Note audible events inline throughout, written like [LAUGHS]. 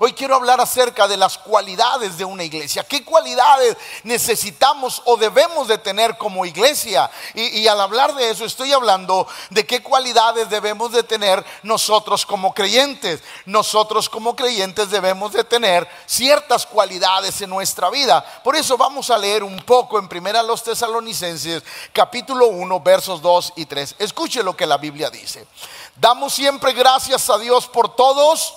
Hoy quiero hablar acerca de las cualidades de una iglesia. ¿Qué cualidades necesitamos o debemos de tener como iglesia? Y, al hablar de eso estoy hablando de qué cualidades debemos de tener nosotros como creyentes. Nosotros como creyentes debemos de tener ciertas cualidades en nuestra vida. Por eso vamos a leer un poco en primera los tesalonicenses capítulo 1 versos 2 y 3. Escuche lo que la Biblia dice. Damos siempre gracias a Dios por todos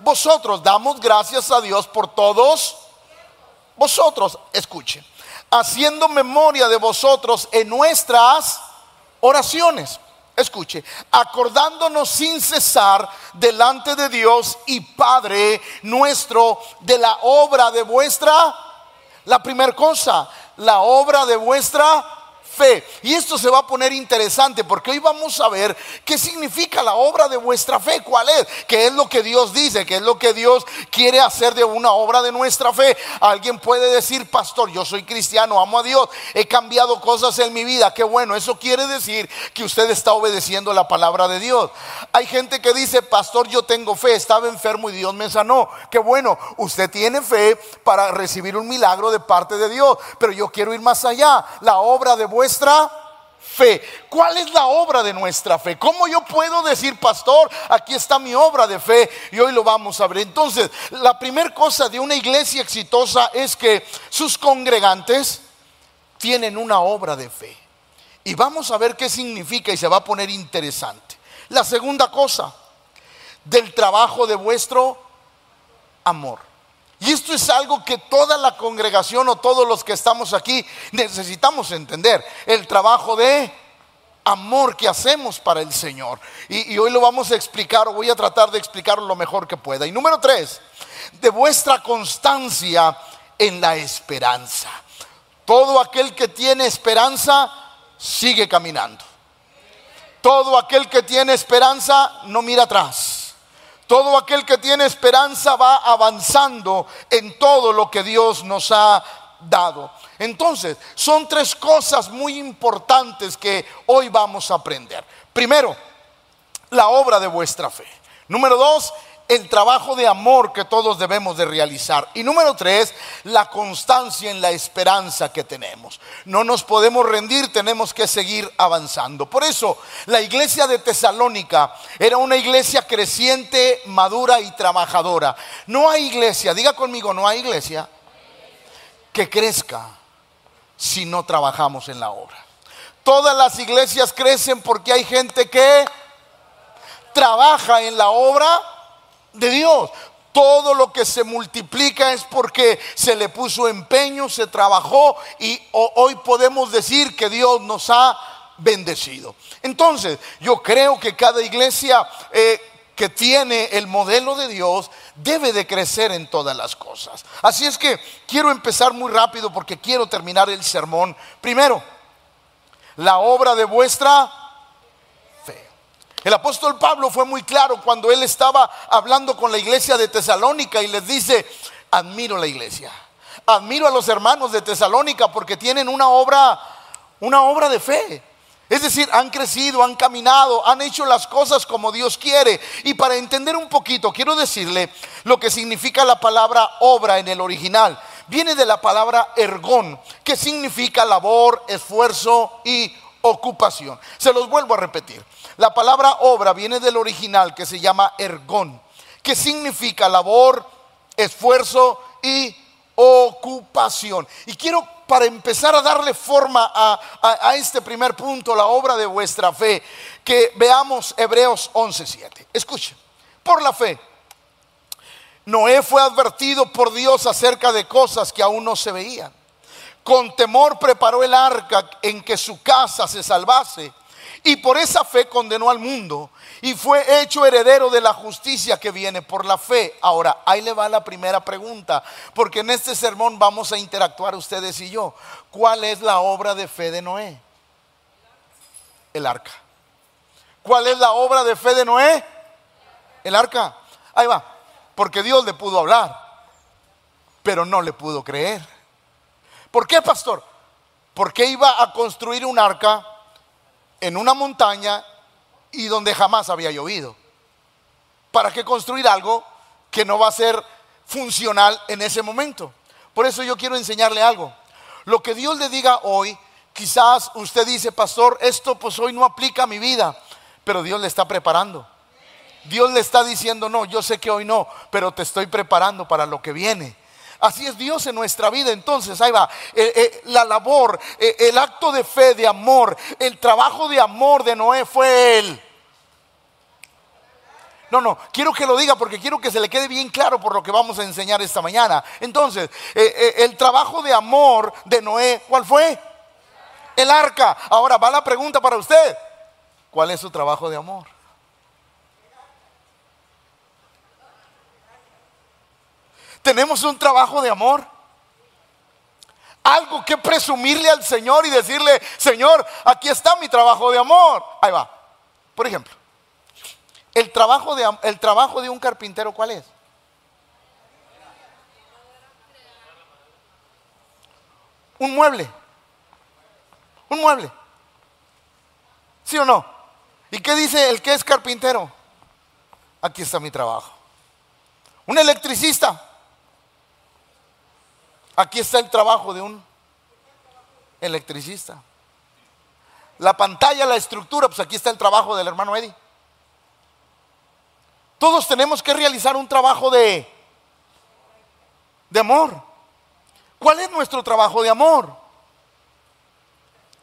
vosotros. Damos gracias a Dios por todos vosotros. Escuche. Haciendo memoria de vosotros en nuestras oraciones. Escuche, acordándonos sin cesar delante de Dios y Padre nuestro de la obra de vuestra, la primera cosa, la obra de vuestra fe. Y esto se va a poner interesante porque hoy vamos a ver qué significa la obra de vuestra fe, cuál es, qué es lo que Dios dice, qué es lo que Dios quiere hacer de una obra de nuestra fe. Alguien puede decir, pastor, yo soy cristiano, amo a Dios, he cambiado cosas en mi vida, qué bueno, eso quiere decir que usted está obedeciendo la palabra de Dios. Hay gente que dice, pastor, yo tengo fe, estaba enfermo y Dios me sanó, qué bueno, usted tiene fe para recibir un milagro de parte de Dios, pero yo quiero ir más allá, la obra de vuestra nuestra fe. ¿Cuál es la obra de nuestra fe? ¿Cómo yo puedo decir, pastor, aquí está mi obra de fe y hoy lo vamos a ver? Entonces, la primera cosa de una iglesia exitosa es que sus congregantes tienen una obra de fe. Y vamos a ver qué significa y se va a poner interesante. La segunda cosa, del trabajo de vuestro amor. Y esto es algo que toda la congregación o todos los que estamos aquí necesitamos entender. El trabajo de amor que hacemos para el Señor. Y, hoy lo vamos a explicar o voy a tratar de explicarlo lo mejor que pueda. Y número tres, de vuestra constancia en la esperanza. Todo aquel que tiene esperanza sigue caminando. Todo aquel que tiene esperanza no mira atrás. Todo aquel que tiene esperanza va avanzando en todo lo que Dios nos ha dado. Entonces, son tres cosas muy importantes que hoy vamos a aprender. Primero, la obra de vuestra fe. Número dos, el trabajo de amor que todos debemos de realizar. Y número tres, la constancia en la esperanza que tenemos. No nos podemos rendir, tenemos que seguir avanzando. Por eso, la iglesia de Tesalónica era una iglesia creciente, madura y trabajadora. No hay iglesia, diga conmigo, no hay iglesia que crezca si no trabajamos en la obra. Todas las iglesias crecen porque hay gente que trabaja en la obra de Dios. Todo lo que se multiplica es porque se le puso empeño, se trabajó y hoy podemos decir que Dios nos ha bendecido. Entonces, yo creo que cada iglesia eh, que tiene el modelo de Dios debe de crecer en todas las cosas. Así es que quiero empezar muy rápido porque quiero terminar el sermón. Primero, la obra de vuestra el apóstol Pablo fue muy claro cuando él estaba hablando con la iglesia de Tesalónica y les dice, admiro la iglesia, admiro a los hermanos de Tesalónica porque tienen una obra, una obra de fe. Es decir, han crecido, han caminado, han hecho las cosas como Dios quiere. Y para entender un poquito, quiero decirle lo que significa la palabra obra en el original. Viene de la palabra ergón, que significa labor, esfuerzo y ocupación. Se los vuelvo a repetir. La palabra obra viene del original que se llama ergón, que significa labor, esfuerzo y ocupación. Y quiero para empezar a darle forma a, este primer punto, la obra de vuestra fe, que veamos Hebreos 11:7. Escuchen, por la fe. Noé fue advertido por Dios acerca de cosas que aún no se veían. Con temor preparó el arca en que su casa se salvase y por esa fe condenó al mundo y fue hecho heredero de la justicia que viene por la fe. Ahora, ahí le va la primera pregunta, porque en este sermón vamos a interactuar ustedes y yo. ¿Cuál es la obra de fe de Noé? El arca. ¿Cuál es la obra de fe de Noé? El arca. Ahí va. Porque Dios le pudo hablar, pero no le pudo creer. ¿Por qué, pastor? Porque iba a construir un arca en una montaña y donde jamás había llovido. ¿Para qué construir algo que no va a ser funcional en ese momento. Por eso yo quiero enseñarle algo. Lo que Dios le diga hoy, quizás usted dice, pastor, esto pues hoy no aplica a mi vida, pero Dios le está preparando. Dios le está diciendo, no, yo sé que hoy no, pero te estoy preparando para lo que viene. Así es Dios en nuestra vida. Entonces, ahí va, eh, eh, la labor, eh, el acto de fe, de amor, el trabajo de amor de Noé fue él. No, no, quiero que lo diga porque quiero que se le quede bien claro por lo que vamos a enseñar esta mañana. Entonces, el trabajo de amor de Noé, ¿cuál fue? El arca. Ahora va la pregunta para usted. ¿Cuál es su trabajo de amor? Tenemos un trabajo de amor. Algo que presumirle al Señor y decirle, Señor, aquí está mi trabajo de amor. Ahí va. Por ejemplo, el trabajo de, el trabajo de un carpintero, ¿cuál es? Un mueble. Un mueble. ¿Sí o no? ¿Y qué dice el que es carpintero? Aquí está mi trabajo. Un electricista. Aquí está el trabajo de un electricista. La pantalla, la estructura, pues aquí está el trabajo del hermano Eddie. Todos tenemos que realizar un trabajo de, de amor. ¿Cuál es nuestro trabajo de amor?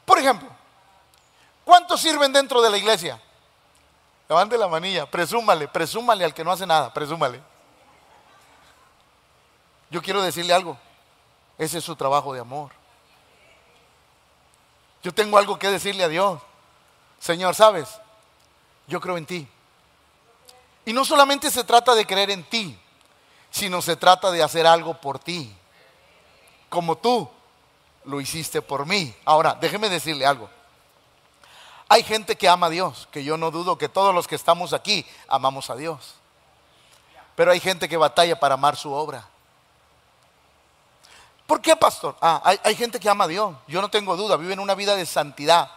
Por ejemplo, ¿cuántos sirven dentro de la iglesia? Levante la manilla, presúmale, presúmale al que no hace nada, presúmale. Yo quiero decirle algo. Ese es su trabajo de amor. Yo tengo algo que decirle a Dios. Señor, ¿sabes? Yo creo en ti. Y no solamente se trata de creer en ti, sino se trata de hacer algo por ti. Como tú lo hiciste por mí. Ahora, déjeme decirle algo. Hay gente que ama a Dios, que yo no dudo que todos los que estamos aquí amamos a Dios. Pero hay gente que batalla para amar su obra. ¿Por qué, pastor? Ah, hay, gente que ama a Dios. Yo no tengo duda, viven una vida de santidad.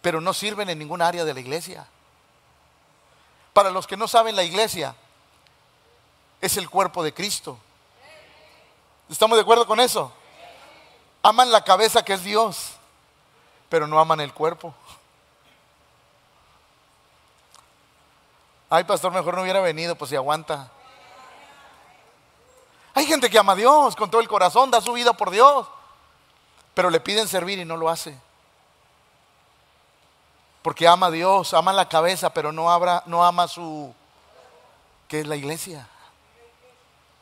Pero no sirven en ninguna área de la iglesia. Para los que no saben, la iglesia es el cuerpo de Cristo. ¿Estamos de acuerdo con eso? Aman la cabeza que es Dios, pero no aman el cuerpo. Ay, pastor, mejor no hubiera venido, pues si aguanta. Hay gente que ama a Dios con todo el corazón, da su vida por Dios, pero le piden servir y no lo hace. Porque ama a Dios, ama la cabeza, pero no, no ama su... ¿Qué es la iglesia?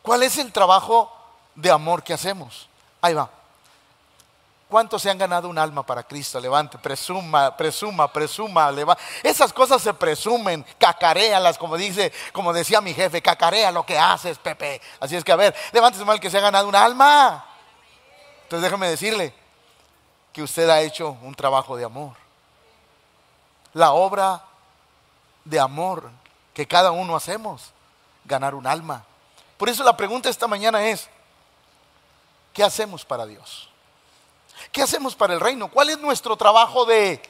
¿Cuál es el trabajo de amor que hacemos? Ahí va. ¿Cuántos se han ganado un alma para Cristo? Levante, presuma, presuma, presuma. Esas cosas se presumen, cacarealas, como dice, como decía mi jefe, cacarea lo que haces, Pepe. Así es que a ver, levántese mal que se ha ganado un alma. Entonces déjeme decirle que usted ha hecho un trabajo de amor. La obra de amor que cada uno hacemos, ganar un alma. Por eso la pregunta esta mañana es, ¿qué hacemos para Dios? ¿Qué hacemos para el reino? ¿Cuál es nuestro trabajo de...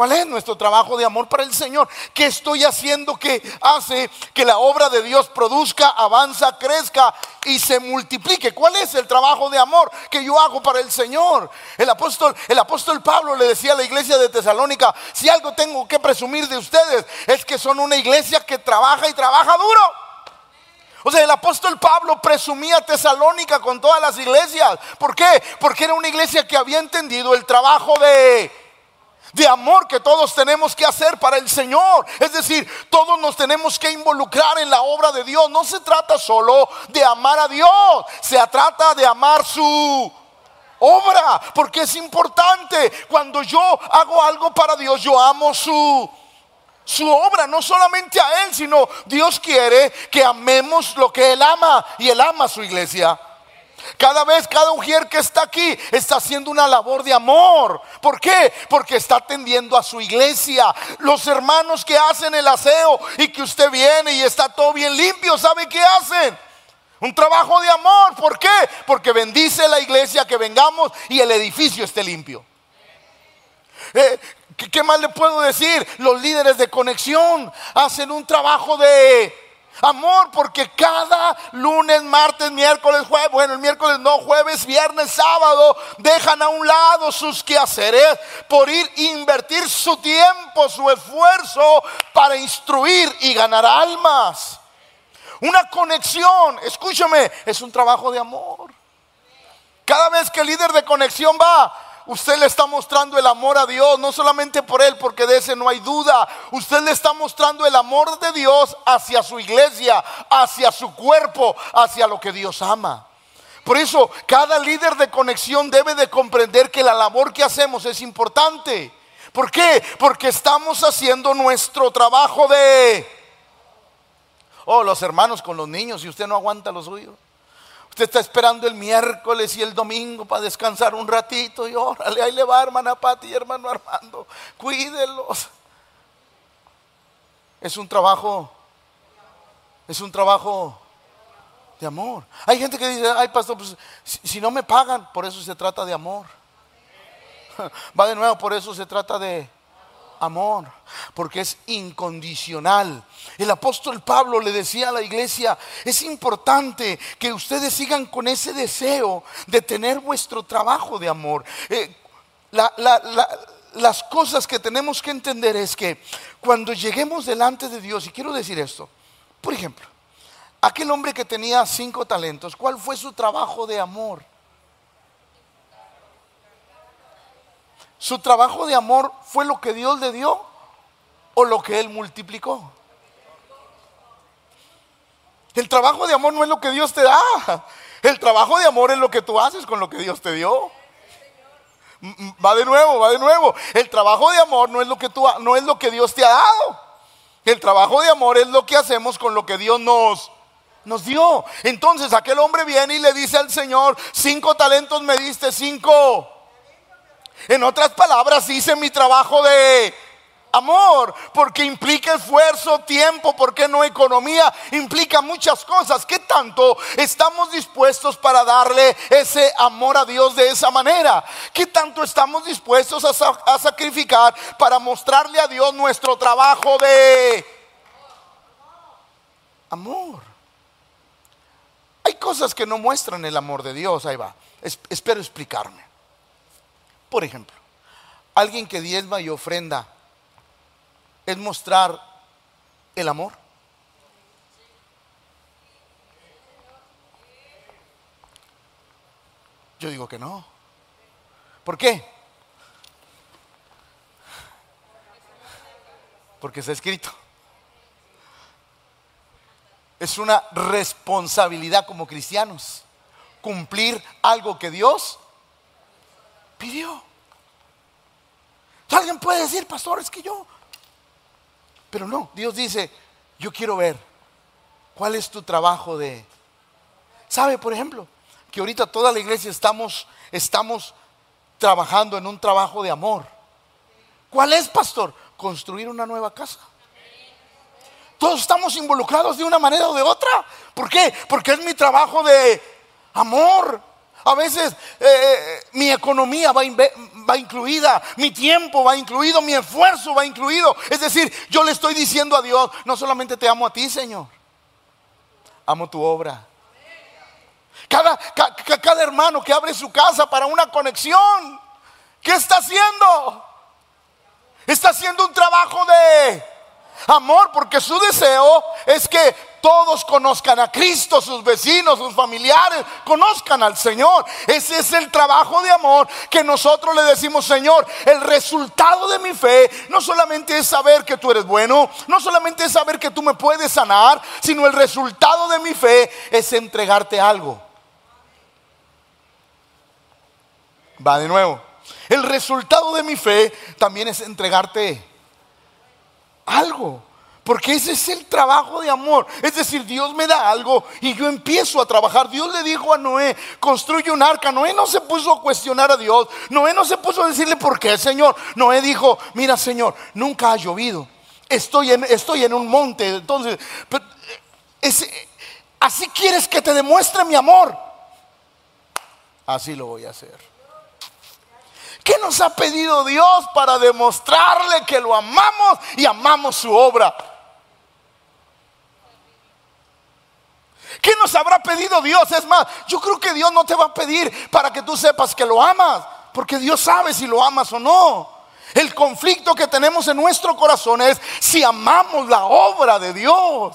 ¿Cuál es nuestro trabajo de amor para el Señor? ¿Qué estoy haciendo que hace que la obra de Dios produzca, avanza, crezca y se multiplique? ¿Cuál es el trabajo de amor que yo hago para el Señor? El apóstol, el apóstol Pablo le decía a la iglesia de Tesalónica, si algo tengo que presumir de ustedes es que son una iglesia que trabaja y trabaja duro. O sea, el apóstol Pablo presumía Tesalónica con todas las iglesias. ¿Por qué? Porque era una iglesia que había entendido el trabajo de, de amor que todos tenemos que hacer para el Señor. Es decir, todos nos tenemos que involucrar en la obra de Dios. No se trata solo de amar a Dios, se trata de amar su obra, porque es importante. Cuando yo hago algo para Dios, yo amo su su obra, no solamente a Él, sino Dios quiere que amemos lo que Él ama y Él ama a su iglesia. Cada vez, cada mujer que está aquí está haciendo una labor de amor. ¿Por qué? Porque está atendiendo a su iglesia. Los hermanos que hacen el aseo y que usted viene y está todo bien limpio, ¿sabe qué hacen? Un trabajo de amor. ¿Por qué? Porque bendice la iglesia que vengamos y el edificio esté limpio. Eh, ¿Qué, más le puedo decir? Los líderes de conexión hacen un trabajo de amor porque cada lunes, martes, miércoles, jueves, bueno, el miércoles no, jueves, viernes, sábado, dejan a un lado sus quehaceres por ir invertir su tiempo, su esfuerzo para instruir y ganar almas. Una conexión, escúchame, es un trabajo de amor. Cada vez que el líder de conexión va, Usted le está mostrando el amor a Dios, no solamente por Él, porque de ese no hay duda. Usted le está mostrando el amor de Dios hacia su iglesia, hacia su cuerpo, hacia lo que Dios ama. Por eso, cada líder de conexión debe de comprender que la labor que hacemos es importante. ¿Por qué? Porque estamos haciendo nuestro trabajo de... Oh, los hermanos con los niños, y usted no aguanta los suyos. Usted está esperando el miércoles y el domingo para descansar un ratito y órale, ahí le va hermana Pati y hermano Armando, cuídelos. Es un trabajo, es un trabajo de amor. Hay gente que dice, ay pastor, pues, si no me pagan, por eso se trata de amor. [LAUGHS] Va de nuevo, por eso se trata de amor, porque es incondicional. El apóstol Pablo le decía a la iglesia, es importante que ustedes sigan con ese deseo de tener vuestro trabajo de amor. Eh, las cosas que tenemos que entender es que cuando lleguemos delante de Dios, y quiero decir esto, por ejemplo, aquel hombre que tenía cinco talentos, ¿cuál fue su trabajo de amor? ¿Su trabajo de amor fue lo que Dios le dio o lo que Él multiplicó? El trabajo de amor no es lo que Dios te da. El trabajo de amor es lo que tú haces con lo que Dios te dio. Va de nuevo, va de nuevo. El trabajo de amor no es lo que tú no es lo que Dios te ha dado. El trabajo de amor es lo que hacemos con lo que Dios nos nos dio. Entonces aquel hombre viene y le dice al Señor, cinco talentos me diste, cinco en otras palabras, hice mi trabajo de amor, porque implica esfuerzo, tiempo, porque no economía, implica muchas cosas. ¿Qué tanto estamos dispuestos para darle ese amor a Dios de esa manera? ¿Qué tanto estamos dispuestos a, a sacrificar para mostrarle a Dios nuestro trabajo de amor? Hay cosas que no muestran el amor de Dios, ahí va. espero explicarme. Por ejemplo, alguien que diezma y ofrenda es mostrar el amor. Yo digo que no. ¿Por qué? Porque está escrito. Es una responsabilidad como cristianos cumplir algo que Dios pidió. Alguien puede decir, pastor, es que yo. Pero no, Dios dice, yo quiero ver cuál es tu trabajo de... ¿Sabe, por ejemplo, que ahorita toda la iglesia estamos, estamos trabajando en un trabajo de amor? ¿Cuál es, pastor? Construir una nueva casa. Todos estamos involucrados de una manera o de otra. ¿Por qué? Porque es mi trabajo de amor. A veces eh, eh, mi economía va, incluida, mi tiempo va incluido, mi esfuerzo va incluido. Es decir, yo le estoy diciendo a Dios, no solamente te amo a ti, Señor, amo tu obra. Cada hermano que abre su casa para una conexión, ¿qué está haciendo? Está haciendo un trabajo de amor porque su deseo es que todos conozcan a Cristo, sus vecinos, sus familiares, conozcan al Señor. Ese es el trabajo de amor que nosotros le decimos, Señor, el resultado de mi fe no solamente es saber que tú eres bueno, no solamente es saber que tú me puedes sanar, sino el resultado de mi fe es entregarte algo. Va de nuevo. El resultado de mi fe también es entregarte algo. Porque ese es el trabajo de amor. Es decir, Dios me da algo y yo empiezo a trabajar. Dios le dijo a Noé, construye un arca. Noé no se puso a cuestionar a Dios. Noé no se puso a decirle por qué, Señor. Noé dijo, mira, Señor, nunca ha llovido. Estoy en, estoy en un monte. Entonces, así quieres que te demuestre mi amor. Así lo voy a hacer. ¿Qué nos ha pedido Dios para demostrarle que lo amamos y amamos su obra? ¿Qué nos habrá pedido Dios? Es más, yo creo que Dios no te va a pedir para que tú sepas que lo amas, porque Dios sabe si lo amas o no. El conflicto que tenemos en nuestro corazón es si amamos la obra de Dios.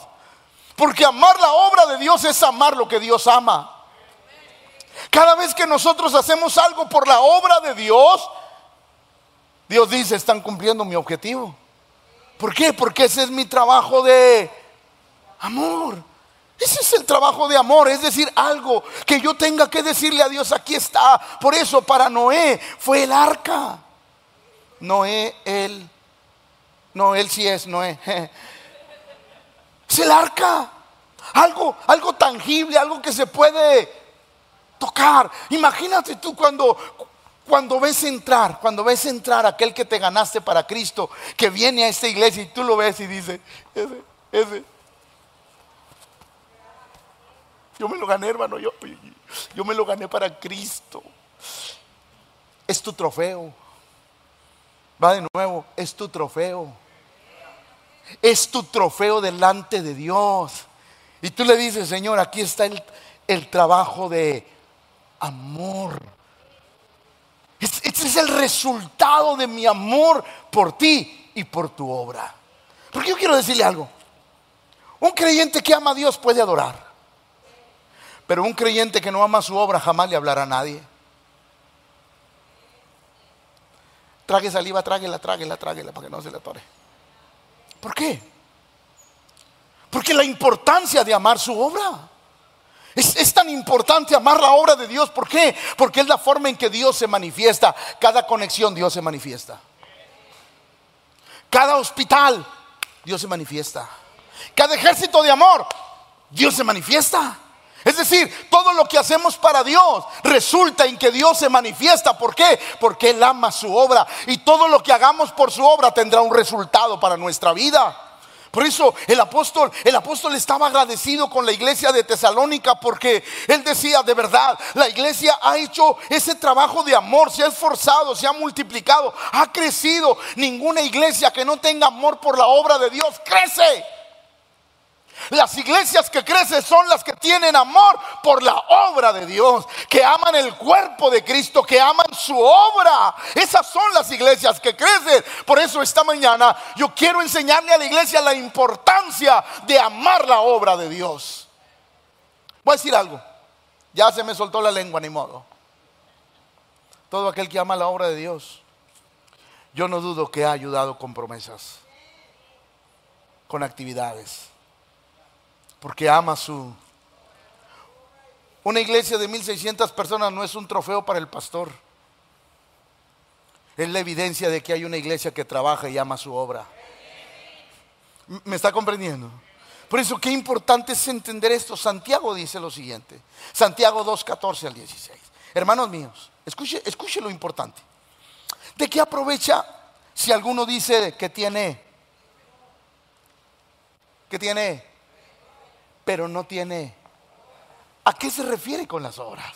Porque amar la obra de Dios es amar lo que Dios ama. Cada vez que nosotros hacemos algo por la obra de Dios, Dios dice, están cumpliendo mi objetivo. ¿Por qué? Porque ese es mi trabajo de amor. Ese es el trabajo de amor, es decir, algo que yo tenga que decirle a Dios, aquí está. Por eso para Noé fue el arca. Noé, él, no, él sí es Noé. [LAUGHS] Es el arca. Algo, algo tangible, algo que se puede tocar. Imagínate tú cuando, cuando ves entrar, cuando ves entrar aquel que te ganaste para Cristo, que viene a esta iglesia y tú lo ves y dices, ese, ese. Yo me lo gané, hermano, yo, yo me lo gané para Cristo. Es tu trofeo. Va de nuevo, es tu trofeo. Es tu trofeo delante de Dios. Y tú le dices, Señor, aquí está el, el trabajo de amor. Este es el resultado de mi amor por ti y por tu obra. Porque yo quiero decirle algo. Un creyente que ama a Dios puede adorar. Pero un creyente que no ama su obra jamás le hablará a nadie. Trague saliva, tráguela, tráguela, tráguela para que no se le atore. ¿Por qué? Porque la importancia de amar su obra. Es, tan importante amar la obra de Dios. ¿Por qué? Porque es la forma en que Dios se manifiesta. Cada conexión Dios se manifiesta. Cada hospital Dios se manifiesta. Cada ejército de amor Dios se manifiesta. Es decir, todo lo que hacemos para Dios resulta en que Dios se manifiesta. ¿Por qué? Porque Él ama su obra. Y todo lo que hagamos por su obra tendrá un resultado para nuestra vida. Por eso el apóstol, el apóstol estaba agradecido con la iglesia de Tesalónica porque él decía, de verdad, la iglesia ha hecho ese trabajo de amor, se ha esforzado, se ha multiplicado, ha crecido. Ninguna iglesia que no tenga amor por la obra de Dios crece. Las iglesias que crecen son las que tienen amor por la obra de Dios, que aman el cuerpo de Cristo, que aman su obra. Esas son las iglesias que crecen. Por eso esta mañana yo quiero enseñarle a la iglesia la importancia de amar la obra de Dios. Voy a decir algo. Ya se me soltó la lengua, ni modo. Todo aquel que ama la obra de Dios, yo no dudo que ha ayudado con promesas, con actividades porque ama su... Una iglesia de 1600 personas no es un trofeo para el pastor. Es la evidencia de que hay una iglesia que trabaja y ama su obra. ¿Me está comprendiendo? Por eso, qué importante es entender esto. Santiago dice lo siguiente. Santiago 2, 14 al 16. Hermanos míos, escuche, escuche lo importante. ¿De qué aprovecha si alguno dice que tiene, que tiene pero no tiene... ¿A qué se refiere con las obras?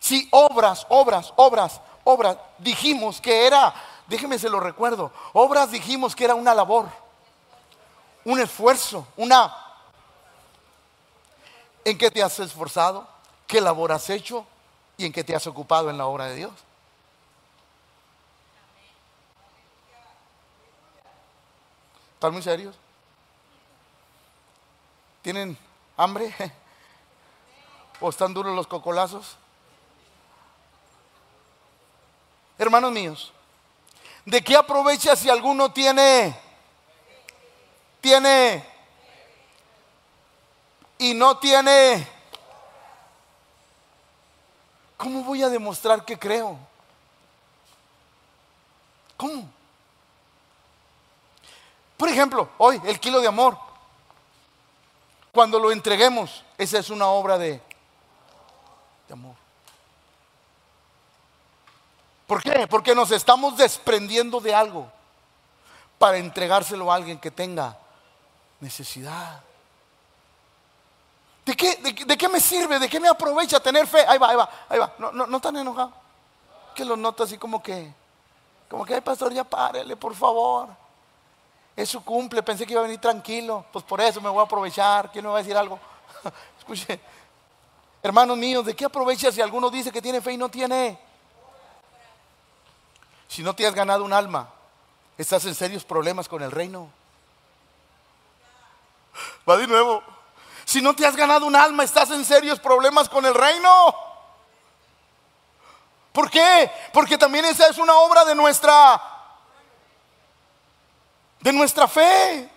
Si obras, obras, obras, obras, dijimos que era, déjeme se lo recuerdo, obras dijimos que era una labor, un esfuerzo, una... ¿En qué te has esforzado? ¿Qué labor has hecho? ¿Y en qué te has ocupado en la obra de Dios? ¿Están muy serios? ¿Tienen hambre? [LAUGHS] ¿O están duros los cocolazos? Hermanos míos, ¿de qué aprovecha si alguno tiene, tiene y no tiene? ¿Cómo voy a demostrar que creo? ¿Cómo? Por ejemplo, hoy el kilo de amor cuando lo entreguemos, esa es una obra de, amor. ¿Por qué? Porque nos estamos desprendiendo de algo para entregárselo a alguien que tenga necesidad. ¿De qué, de, qué me sirve? ¿De qué me aprovecha tener fe? Ahí va, ahí va, ahí va. No, no, no están enojados. que lo noto así como que, como que, ay pastor, ya párele, por favor. Es su cumple, pensé que iba a venir tranquilo, pues por eso me voy a aprovechar. ¿Quién me va a decir algo? [LAUGHS] Escuche, hermanos míos, ¿de qué aprovecha si alguno dice que tiene fe y no tiene? Si no te has ganado un alma, estás en serios problemas con el reino. Va de nuevo. Si no te has ganado un alma, estás en serios problemas con el reino. ¿Por qué? Porque también esa es una obra de nuestra de nuestra fe.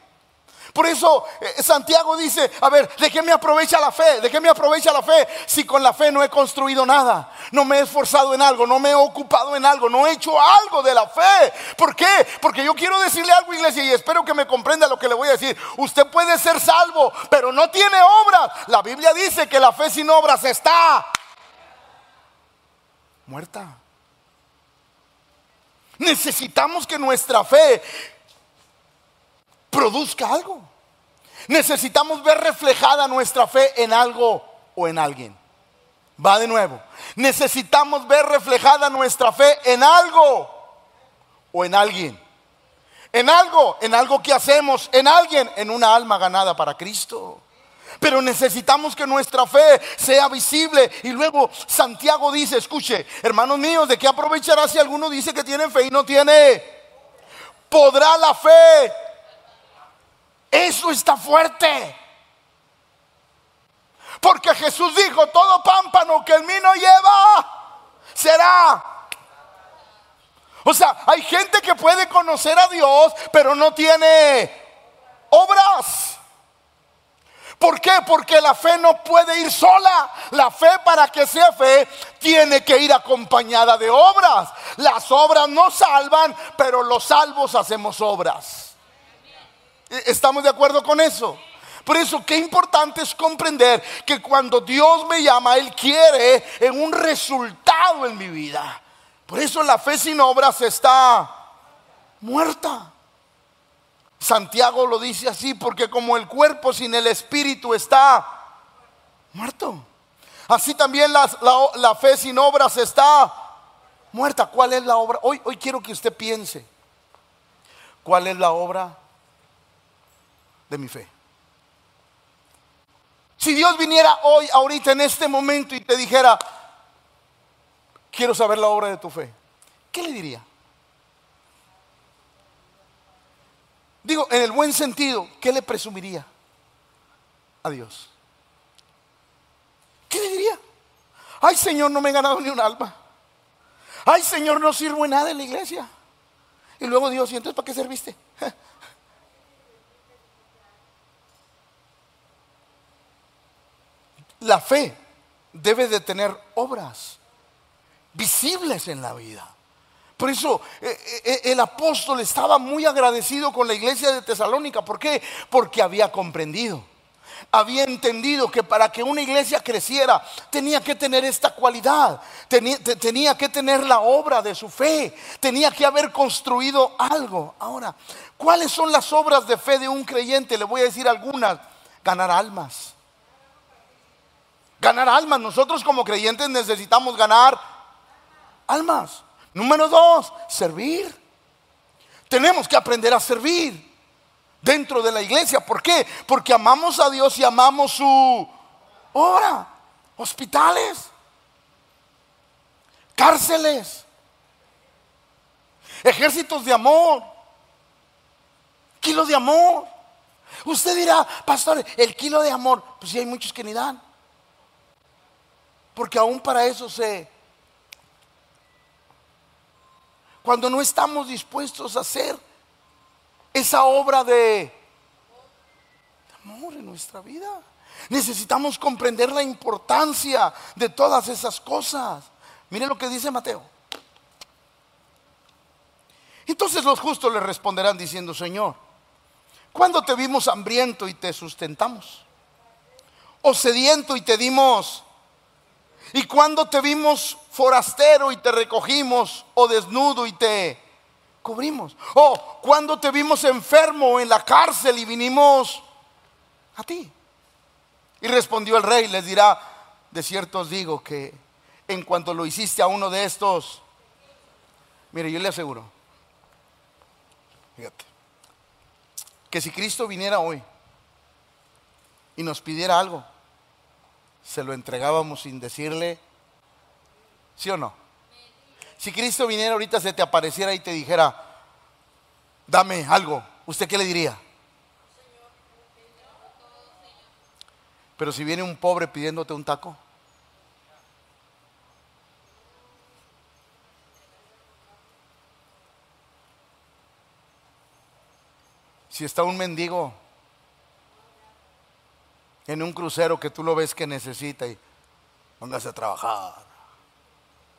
Por eso eh, Santiago dice, a ver, ¿de qué me aprovecha la fe? ¿De qué me aprovecha la fe si con la fe no he construido nada? No me he esforzado en algo, no me he ocupado en algo, no he hecho algo de la fe. ¿Por qué? Porque yo quiero decirle algo, iglesia, y espero que me comprenda lo que le voy a decir. Usted puede ser salvo, pero no tiene obras. La Biblia dice que la fe sin obras está muerta. Necesitamos que nuestra fe produzca algo. Necesitamos ver reflejada nuestra fe en algo o en alguien. Va de nuevo. Necesitamos ver reflejada nuestra fe en algo o en alguien. En algo, en algo que hacemos, en alguien, en una alma ganada para Cristo. Pero necesitamos que nuestra fe sea visible. Y luego Santiago dice, escuche, hermanos míos, ¿de qué aprovechará si alguno dice que tiene fe y no tiene? ¿Podrá la fe eso está fuerte. Porque Jesús dijo, todo pámpano que el no lleva será. O sea, hay gente que puede conocer a Dios, pero no tiene obras. ¿Por qué? Porque la fe no puede ir sola. La fe para que sea fe tiene que ir acompañada de obras. Las obras no salvan, pero los salvos hacemos obras. ¿Estamos de acuerdo con eso? Por eso, qué importante es comprender que cuando Dios me llama, Él quiere en un resultado en mi vida. Por eso la fe sin obras está muerta. Santiago lo dice así, porque como el cuerpo sin el espíritu está muerto. Así también la, la fe sin obras está muerta. ¿Cuál es la obra? Hoy, hoy quiero que usted piense. ¿Cuál es la obra de mi fe. Si Dios viniera hoy, ahorita, en este momento y te dijera, quiero saber la obra de tu fe, ¿qué le diría? Digo, en el buen sentido, ¿qué le presumiría a Dios? ¿Qué le diría? Ay Señor, no me he ganado ni un alma. Ay Señor, no sirvo en nada en la iglesia. Y luego Dios, ¿y entonces para qué serviste? [LAUGHS] La fe debe de tener obras visibles en la vida. Por eso eh, eh, eh, el apóstol estaba muy agradecido con la iglesia de Tesalónica. ¿Por qué? Porque había comprendido, había entendido que para que una iglesia creciera tenía que tener esta cualidad, tenía, tenía que tener la obra de su fe, tenía que haber construido algo. Ahora, ¿cuáles son las obras de fe de un creyente? Le voy a decir algunas. Ganar almas Ganar almas. Nosotros como creyentes necesitamos ganar almas. Número dos, servir. Tenemos que aprender a servir dentro de la iglesia. ¿Por qué? Porque amamos a Dios y amamos su obra. Hospitales, cárceles, ejércitos de amor, kilo de amor. Usted dirá, pastor, el kilo de amor, pues sí hay muchos que ni dan. Porque aún para eso se... Cuando no estamos dispuestos a hacer esa obra de, amor en nuestra vida, necesitamos comprender la importancia de todas esas cosas. Mire lo que dice Mateo. Entonces los justos le responderán diciendo, Señor, ¿cuándo te vimos hambriento y te sustentamos? ¿O sediento y te dimos ¿Y cuando te vimos forastero y te recogimos o desnudo y te cubrimos? ¿O cuando te vimos enfermo en la cárcel y vinimos a ti? Y respondió el rey, les dirá, de cierto os digo que en cuanto lo hiciste a uno de estos Mire, yo le aseguro, fíjate, que si Cristo viniera hoy y nos pidiera algo, se lo entregábamos sin decirle, ¿sí o no? Si Cristo viniera ahorita, se te apareciera y te dijera, dame algo, ¿usted qué le diría? Pero si viene un pobre pidiéndote un taco, si está un mendigo en un crucero que tú lo ves que necesita y póngase a trabajar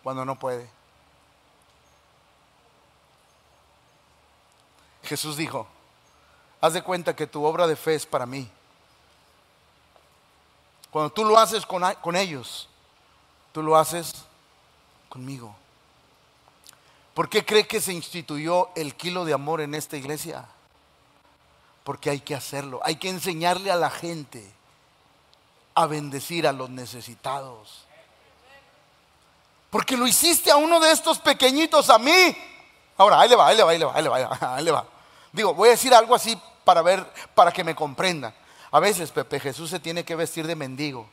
cuando no puede. Jesús dijo, haz de cuenta que tu obra de fe es para mí. Cuando tú lo haces con, con ellos, tú lo haces conmigo. ¿Por qué cree que se instituyó el kilo de amor en esta iglesia? Porque hay que hacerlo, hay que enseñarle a la gente a bendecir a los necesitados. Porque lo hiciste a uno de estos pequeñitos, a mí. Ahora, ahí le va, ahí le va, ahí le va, [LAUGHS] ahí le va. Digo, voy a decir algo así para ver, para que me comprendan. A veces, Pepe, Jesús se tiene que vestir de mendigo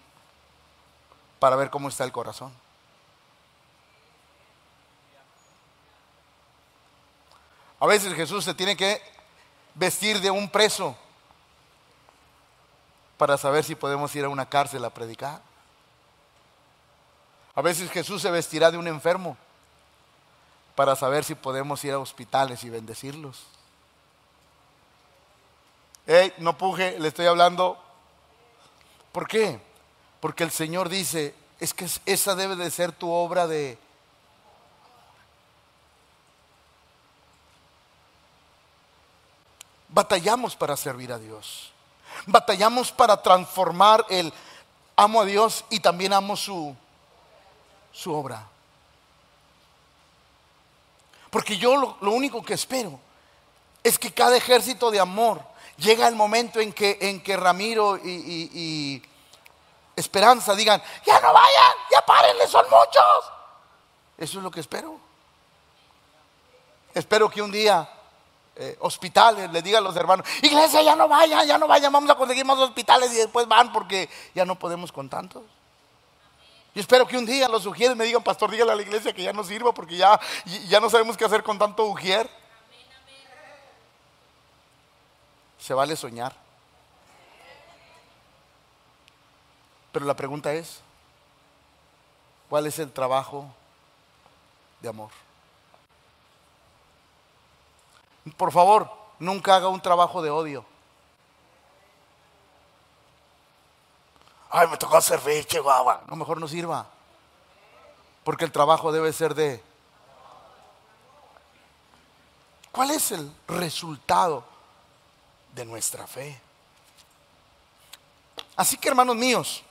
para ver cómo está el corazón. A veces Jesús se tiene que vestir de un preso para saber si podemos ir a una cárcel a predicar. A veces Jesús se vestirá de un enfermo para saber si podemos ir a hospitales y bendecirlos no puje, le estoy hablando. ¿Por qué? Porque el Señor dice, es que esa debe de ser tu obra de... Batallamos para servir a Dios. Batallamos para transformar el amo a Dios y también amo su, su obra. Porque yo lo, único que espero es que cada ejército de amor llega el momento en que, en que Ramiro y, Esperanza digan, ya no vayan, ya párenle, son muchos. Eso es lo que espero. Espero que un día eh, hospitales le digan a los hermanos, iglesia, ya no vayan, ya no vayan, vamos a conseguir más hospitales y después van porque ya no podemos con tantos. Y espero que un día los ujieres me digan, pastor, dígale a la iglesia que ya no sirva porque ya, ya no sabemos qué hacer con tanto ujier. Se vale soñar. Pero la pregunta es, ¿cuál es el trabajo de amor? Por favor, nunca haga un trabajo de odio. Ay, me tocó servir, Chihuahua. No, mejor no sirva. Porque el trabajo debe ser de... ¿Cuál es el resultado? de nuestra fe. Así que hermanos míos,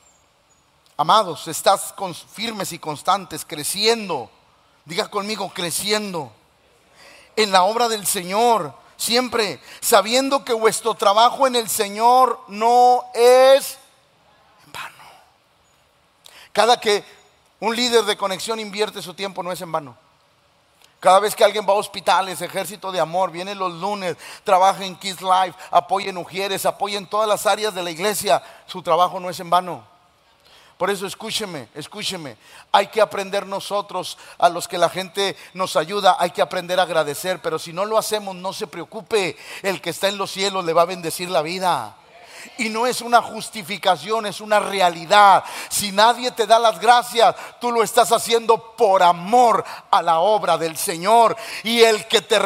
amados, estás firmes y constantes, creciendo, diga conmigo, creciendo en la obra del Señor, siempre sabiendo que vuestro trabajo en el Señor no es en vano. Cada que un líder de conexión invierte su tiempo no es en vano. Cada vez que alguien va a hospitales, ejército de amor, viene los lunes, trabaja en Kids Life, apoya en Ujieres, apoya en todas las áreas de la iglesia, su trabajo no es en vano. Por eso escúcheme, escúcheme. Hay que aprender nosotros, a los que la gente nos ayuda, hay que aprender a agradecer. Pero si no lo hacemos, no se preocupe. El que está en los cielos le va a bendecir la vida. Y no es una justificación, es una realidad. Si nadie te da las gracias, tú lo estás haciendo por amor a la obra del Señor. Y el que, te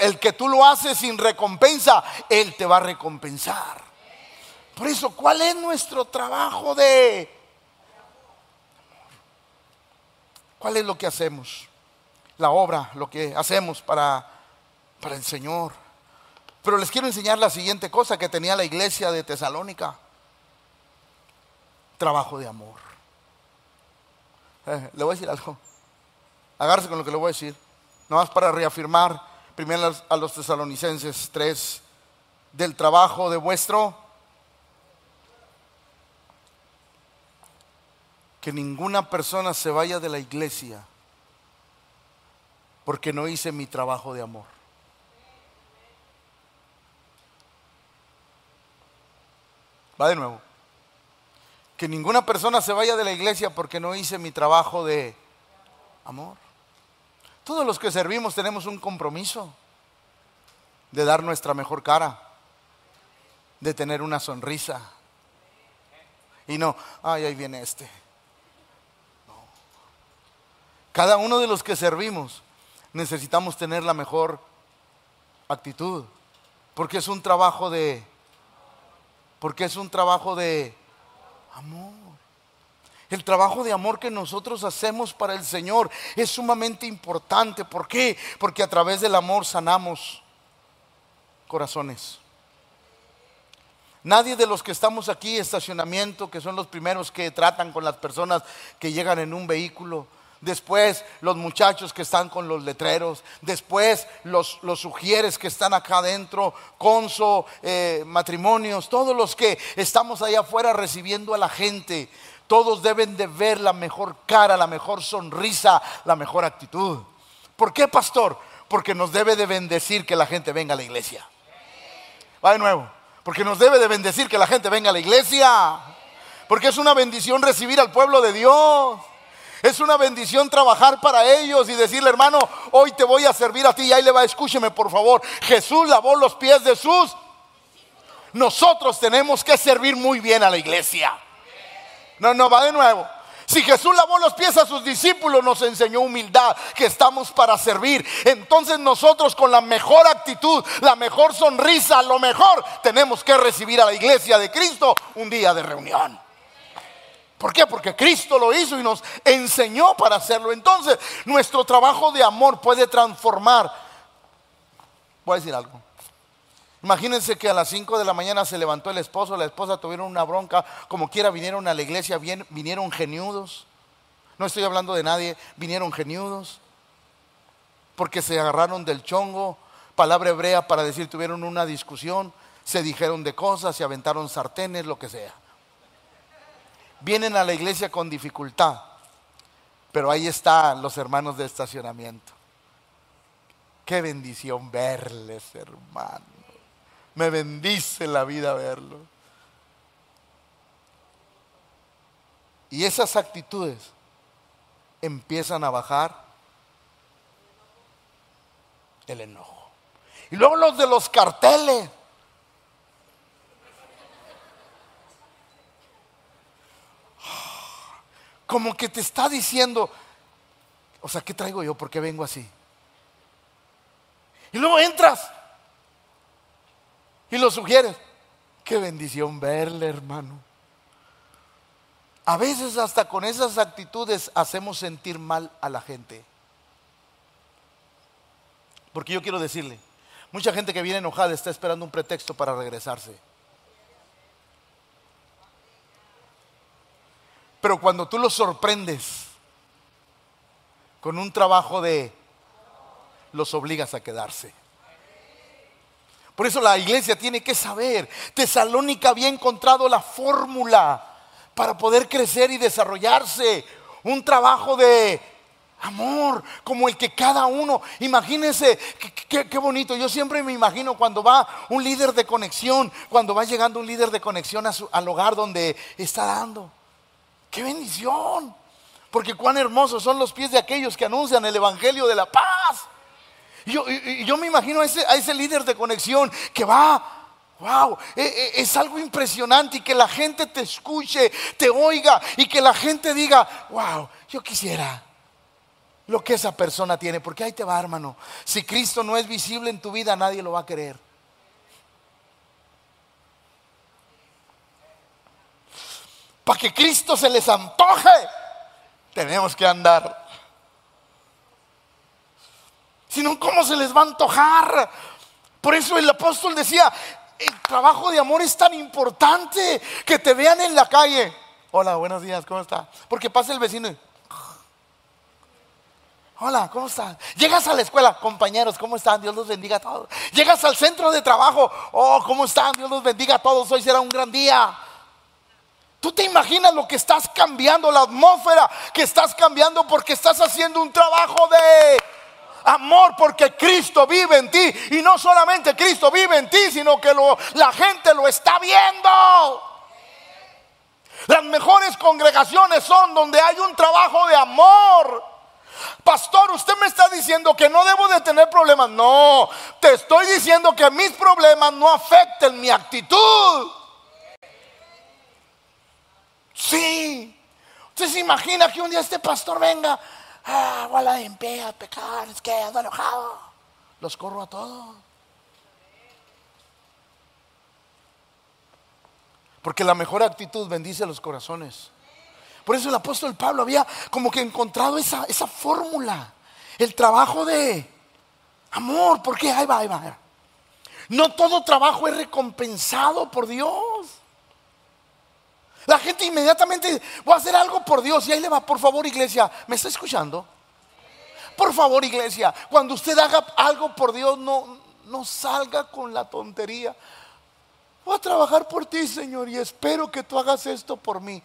el que tú lo haces sin recompensa, Él te va a recompensar. Por eso, ¿cuál es nuestro trabajo de... ¿Cuál es lo que hacemos? La obra, lo que hacemos para, para el Señor. Pero les quiero enseñar la siguiente cosa que tenía la iglesia de Tesalónica. Trabajo de amor. Eh, le voy a decir algo. Agárrese con lo que le voy a decir. Nada más para reafirmar primero a los tesalonicenses 3 del trabajo de vuestro. Que ninguna persona se vaya de la iglesia porque no hice mi trabajo de amor. Va de nuevo. Que ninguna persona se vaya de la iglesia porque no hice mi trabajo de amor. Todos los que servimos tenemos un compromiso de dar nuestra mejor cara, de tener una sonrisa. Y no, ay, ahí viene este. Cada uno de los que servimos necesitamos tener la mejor actitud, porque es un trabajo de, porque es un trabajo de amor. El trabajo de amor que nosotros hacemos para el Señor es sumamente importante. ¿Por qué? Porque a través del amor sanamos corazones. Nadie de los que estamos aquí, estacionamiento, que son los primeros que tratan con las personas que llegan en un vehículo, después los muchachos que están con los letreros, después los, los sugieres que están acá adentro, conso, eh, matrimonios, todos los que estamos allá afuera recibiendo a la gente, todos deben de ver la mejor cara, la mejor sonrisa, la mejor actitud. ¿Por qué, pastor? Porque nos debe de bendecir que la gente venga a la iglesia. Va de nuevo. Porque nos debe de bendecir que la gente venga a la iglesia. Porque es una bendición recibir al pueblo de Dios. Es una bendición trabajar para ellos y decirle, hermano, hoy te voy a servir a ti. Y ahí le va, escúcheme por favor. Jesús lavó los pies de sus. Nosotros tenemos que servir muy bien a la iglesia. No, no, va de nuevo. Si Jesús lavó los pies a sus discípulos, nos enseñó humildad, que estamos para servir. Entonces nosotros con la mejor actitud, la mejor sonrisa, lo mejor, tenemos que recibir a la iglesia de Cristo un día de reunión. ¿Por qué? Porque Cristo lo hizo y nos enseñó para hacerlo. Entonces, nuestro trabajo de amor puede transformar. Voy a decir algo. Imagínense que a las 5 de la mañana se levantó el esposo, la esposa tuvieron una bronca, como quiera vinieron a la iglesia, vinieron geniudos. No estoy hablando de nadie, vinieron geniudos. Porque se agarraron del chongo, palabra hebrea para decir tuvieron una discusión, se dijeron de cosas, se aventaron sartenes, lo que sea. Vienen a la iglesia con dificultad, pero ahí están los hermanos de estacionamiento. Qué bendición verles, hermano. Me bendice la vida verlo. Y esas actitudes empiezan a bajar el enojo. Y luego los de los carteles. Como que te está diciendo, o sea, ¿qué traigo yo? ¿Por qué vengo así? Y luego entras y lo sugieres. Qué bendición verle, hermano. A veces hasta con esas actitudes hacemos sentir mal a la gente. Porque yo quiero decirle, mucha gente que viene enojada está esperando un pretexto para regresarse. Pero cuando tú los sorprendes con un trabajo de, los obligas a quedarse. Por eso la iglesia tiene que saber, Tesalónica había encontrado la fórmula para poder crecer y desarrollarse. Un trabajo de amor, como el que cada uno, imagínense, qué, bonito, yo siempre me imagino cuando va un líder de conexión, cuando va llegando un líder de conexión al hogar donde está dando. Qué bendición, porque cuán hermosos son los pies de aquellos que anuncian el Evangelio de la paz. Yo, yo me imagino a ese, a ese líder de conexión que va, wow, e, e, es algo impresionante y que la gente te escuche, te oiga y que la gente diga, wow, yo quisiera lo que esa persona tiene, porque ahí te va, hermano. Si Cristo no es visible en tu vida, nadie lo va a querer. Para que Cristo se les antoje, tenemos que andar sino cómo se les va a antojar. Por eso el apóstol decía, el trabajo de amor es tan importante que te vean en la calle. Hola, buenos días, ¿cómo está? Porque pasa el vecino y... Hola, ¿cómo están? Llegas a la escuela, compañeros, ¿cómo están? Dios los bendiga a todos. Llegas al centro de trabajo, oh, ¿cómo están? Dios los bendiga a todos, hoy será un gran día. Tú te imaginas lo que estás cambiando, la atmósfera que estás cambiando porque estás haciendo un trabajo de amor porque Cristo vive en ti. Y no solamente Cristo vive en ti, sino que la gente lo está viendo. Las mejores congregaciones son donde hay un trabajo de amor. Pastor, usted me está diciendo que no debo de tener problemas. No, te estoy diciendo que mis problemas no afecten mi actitud. Sí. Usted se imagina que un día este pastor venga, ah, la pie a pecar, es que ando enojado. Los corro a todos. Porque la mejor actitud bendice los corazones. Por eso el apóstol Pablo había como que encontrado esa, esa fórmula. El trabajo de amor. porque Ahí va, ahí va. No todo trabajo es recompensado por Dios. La gente inmediatamente va a hacer algo por Dios y ahí le va, por favor iglesia, ¿me está escuchando? Por favor iglesia, cuando usted haga algo por Dios, no, no salga con la tontería. Voy a trabajar por ti, Señor, y espero que tú hagas esto por mí.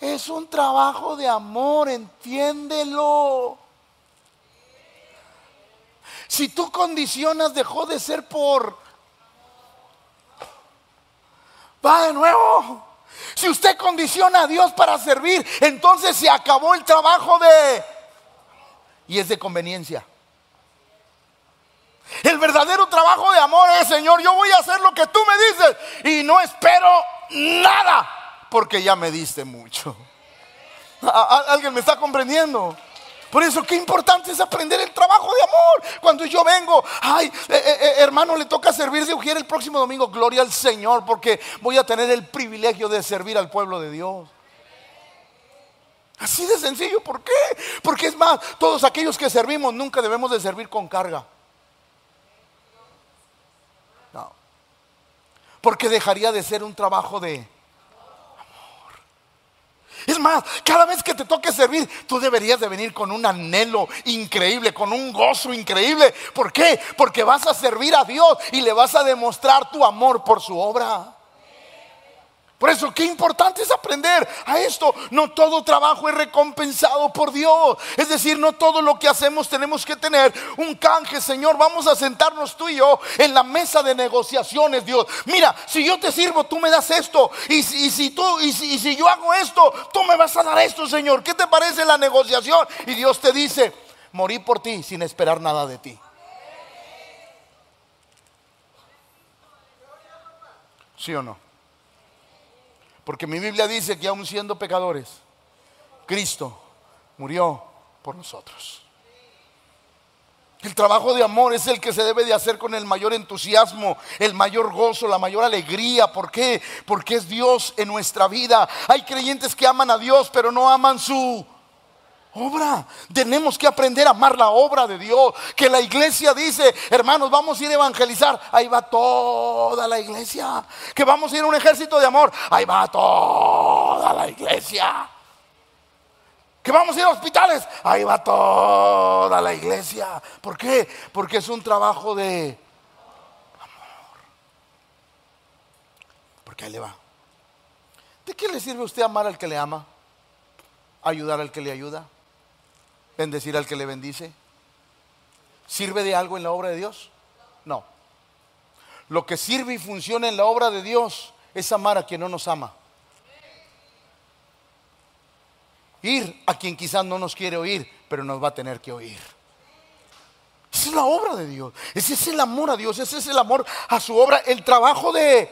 Es un trabajo de amor, entiéndelo. Si tú condicionas, dejó de ser por... Va de nuevo. Si usted condiciona a Dios para servir, entonces se acabó el trabajo de... Y es de conveniencia. El verdadero trabajo de amor es, Señor, yo voy a hacer lo que tú me dices y no espero nada porque ya me diste mucho. [LAUGHS] ¿Alguien me está comprendiendo? Por eso qué importante es aprender el trabajo de amor. Cuando yo vengo, ay, eh, eh, eh, hermano, le toca servir de Ujier el próximo domingo. Gloria al Señor, porque voy a tener el privilegio de servir al pueblo de Dios. Así de sencillo, ¿por qué? Porque es más, todos aquellos que servimos nunca debemos de servir con carga. No. Porque dejaría de ser un trabajo de es más, cada vez que te toque servir, tú deberías de venir con un anhelo increíble, con un gozo increíble. ¿Por qué? Porque vas a servir a Dios y le vas a demostrar tu amor por su obra. Por eso, qué importante es aprender a esto. No todo trabajo es recompensado por Dios. Es decir, no todo lo que hacemos tenemos que tener un canje, Señor. Vamos a sentarnos tú y yo en la mesa de negociaciones, Dios. Mira, si yo te sirvo, tú me das esto. Y, si tú, y si, y si yo hago esto, tú me vas a dar esto, Señor. ¿Qué te parece la negociación? Y Dios te dice, morí por ti sin esperar nada de ti. ¿Sí o no? Porque mi Biblia dice que aún siendo pecadores, Cristo murió por nosotros. El trabajo de amor es el que se debe de hacer con el mayor entusiasmo, el mayor gozo, la mayor alegría. ¿Por qué? Porque es Dios en nuestra vida. Hay creyentes que aman a Dios, pero no aman su obra. Tenemos que aprender a amar la obra de Dios. Que la iglesia dice, hermanos, vamos a ir a evangelizar. Ahí va toda la iglesia. Que vamos a ir a un ejército de amor. Ahí va toda la iglesia. Que vamos a ir a hospitales. Ahí va toda la iglesia. ¿Por qué? Porque es un trabajo de amor. Porque ahí le va. ¿De qué le sirve a usted amar al que le ama? Ayudar al que le ayuda bendecir al que le bendice? ¿Sirve de algo en la obra de Dios? No. Lo que sirve y funciona en la obra de Dios es amar a quien no nos ama. Ir a quien quizás no nos quiere oír, pero nos va a tener que oír. Esa es la obra de Dios. Ese es el amor a Dios. Ese es el amor a su obra. El trabajo de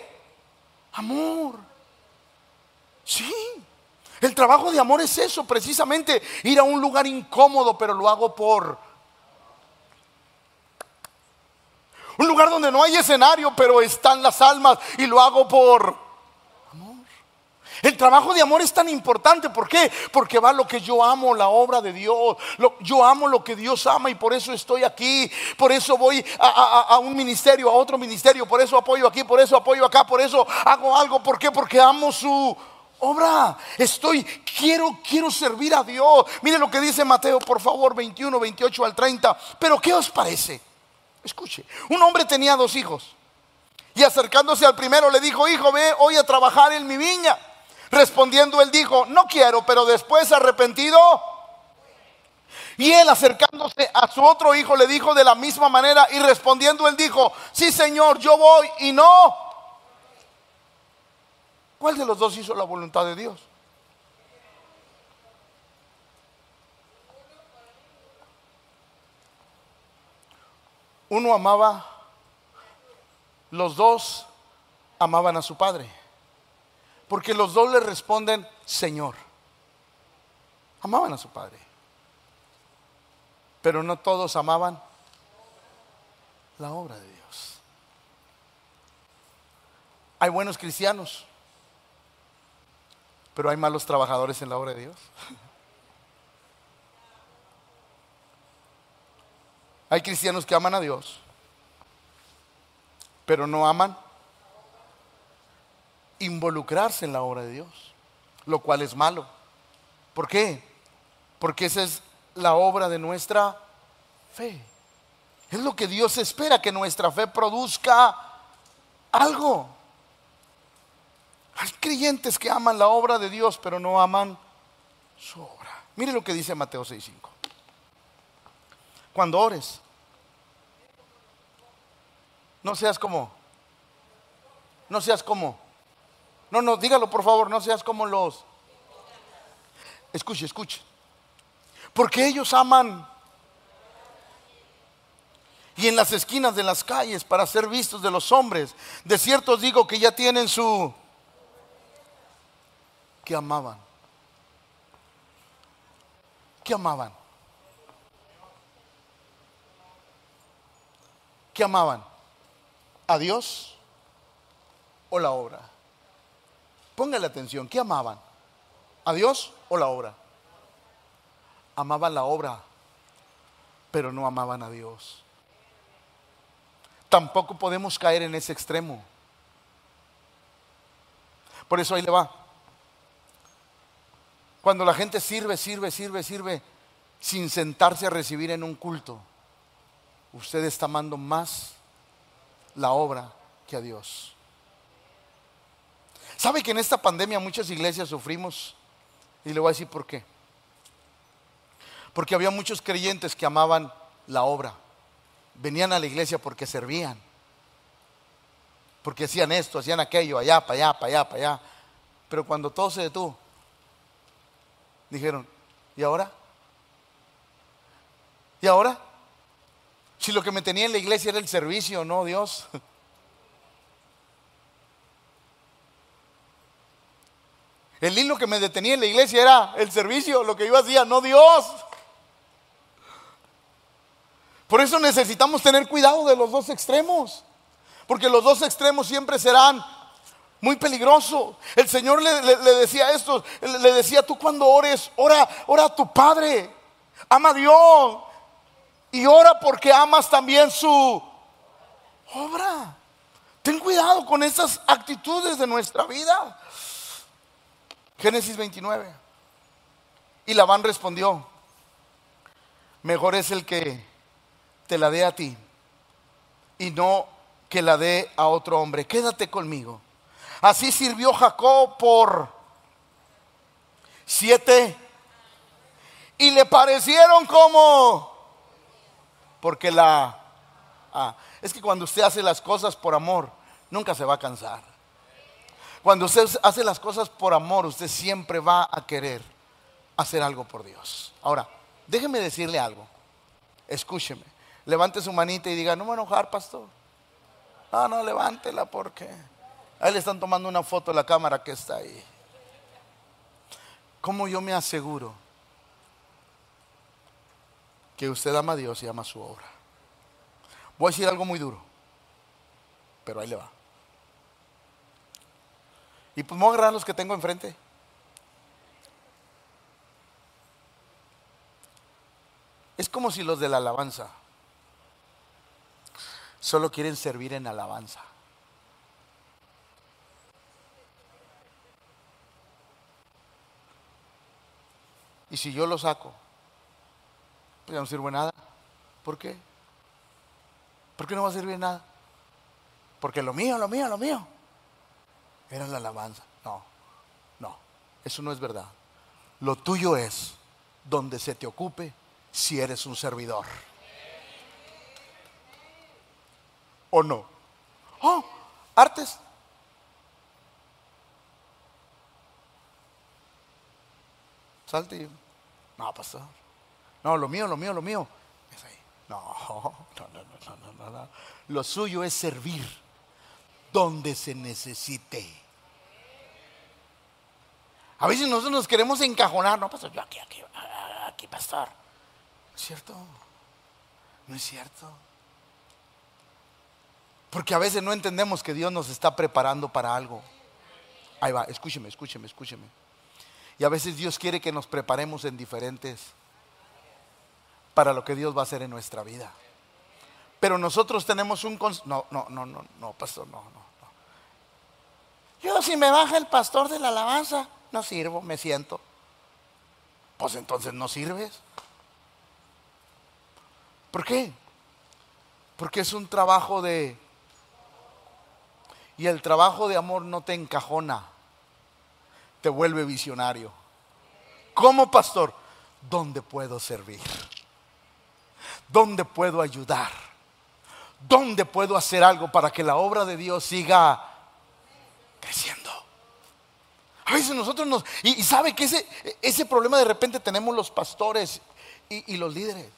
amor. Sí. El trabajo de amor es eso, precisamente ir a un lugar incómodo, pero lo hago por... Un lugar donde no hay escenario, pero están las almas y lo hago por amor. El trabajo de amor es tan importante, ¿por qué? Porque va lo que yo amo, la obra de Dios. yo amo lo que Dios ama y por eso estoy aquí. Por eso voy a, a un ministerio, a otro ministerio. Por eso apoyo aquí, por eso apoyo acá, por eso hago algo. ¿Por qué? Porque amo su obra. Estoy, quiero, quiero servir a Dios. Mire lo que dice Mateo, por favor, 21, 28 al 30. Pero ¿qué os parece? Escuche, un hombre tenía dos hijos. Y acercándose al primero le dijo, hijo, ve hoy a trabajar en mi viña. Respondiendo él dijo, no quiero, pero después arrepentido. Y él acercándose a su otro hijo le dijo de la misma manera y respondiendo él dijo, sí Señor, yo voy y no. ¿Cuál de los dos hizo la voluntad de Dios? Uno amaba, los dos amaban a su padre, porque los dos le responden, Señor. Amaban a su padre, pero no todos amaban la obra de Dios. Hay buenos cristianos, pero hay malos trabajadores en la obra de Dios. Hay cristianos que aman a Dios, pero no aman involucrarse en la obra de Dios, lo cual es malo. ¿Por qué? Porque esa es la obra de nuestra fe. Es lo que Dios espera, que nuestra fe produzca algo. Hay creyentes que aman la obra de Dios, pero no aman su obra. Mire lo que dice Mateo 6:5. Cuando ores, no seas como, no seas como, no, no, dígalo por favor, no seas como los, escuche, escuche, porque ellos aman y en las esquinas de las calles para ser vistos de los hombres, de cierto digo que ya tienen su, que amaban, que amaban. ¿Qué amaban? ¿A Dios o la obra? Póngale atención, ¿qué amaban? ¿A Dios o la obra? Amaban la obra, pero no amaban a Dios. Tampoco podemos caer en ese extremo. Por eso ahí le va. Cuando la gente sirve, sirve, sirve, sirve, sin sentarse a recibir en un culto usted está amando más la obra que a Dios. ¿Sabe que en esta pandemia muchas iglesias sufrimos? Y le voy a decir por qué. Porque había muchos creyentes que amaban la obra. Venían a la iglesia porque servían. Porque hacían esto, hacían aquello, allá, para allá, para allá, para allá. Pero cuando todo se detuvo, dijeron, ¿y ahora? ¿Y ahora? Si lo que me tenía en la iglesia era el servicio, no Dios. [LAUGHS] El hilo que me detenía en la iglesia era el servicio, lo que yo hacía, no Dios. Por eso necesitamos tener cuidado de los dos extremos. Porque los dos extremos siempre serán muy peligrosos. El Señor le, decía esto, le decía, tú cuando ores, ora, ora a tu Padre. Ama a Dios y ora porque amas también su obra. Ten cuidado con esas actitudes de nuestra vida. Génesis 29. Y Labán respondió, mejor es el que te la dé a ti y no que la dé a otro hombre. Quédate conmigo. Así sirvió Jacob por siete y le parecieron como porque la... Ah, es que cuando usted hace las cosas por amor, nunca se va a cansar. Cuando usted hace las cosas por amor, usted siempre va a querer hacer algo por Dios. Ahora, déjeme decirle algo. Escúcheme. Levante su manita y diga, no me enojar, pastor. No, no, levántela porque... Ahí le están tomando una foto a la cámara que está ahí. ¿Cómo yo me aseguro que usted ama a Dios y ama su obra. Voy a decir algo muy duro, pero ahí le va. Y pues me voy a agarrar los que tengo enfrente. Es como si los de la alabanza solo quieren servir en alabanza. Y si yo lo saco pues ya no sirve nada. ¿Por qué? ¿Por qué no va a servir nada? Porque lo mío, lo mío, lo mío. Era la alabanza. No, no, eso no es verdad. Lo tuyo es donde se te ocupe si eres un servidor. ¿O no? Oh, artes. Salte. No, pastor. No, lo mío, lo mío, lo mío. Es. [LAUGHS] No, no, no, no, no, no. Lo suyo es servir donde se necesite. A veces nosotros nos queremos encajonar, no, pastor, yo aquí, aquí, aquí, pastor. ¿No es cierto? No es cierto. Porque a veces no entendemos que Dios nos está preparando para algo. Ahí va, escúcheme, escúcheme, escúcheme. Y a veces Dios quiere que nos preparemos en diferentes para lo que Dios va a hacer en nuestra vida. Pero nosotros tenemos un... No, no, no, no, no, pastor, no, no, no. Yo si me baja el pastor de la alabanza, no sirvo, me siento. Pues entonces no sirves. ¿Por qué? Porque es un trabajo de... Y el trabajo de amor no te encajona, te vuelve visionario. ¿Cómo pastor? ¿Dónde puedo servir? ¿Dónde puedo ayudar? ¿Dónde puedo hacer algo para que la obra de Dios siga creciendo? A veces nosotros nos... Y, sabe que ese, ese problema de repente tenemos los pastores y, y los líderes.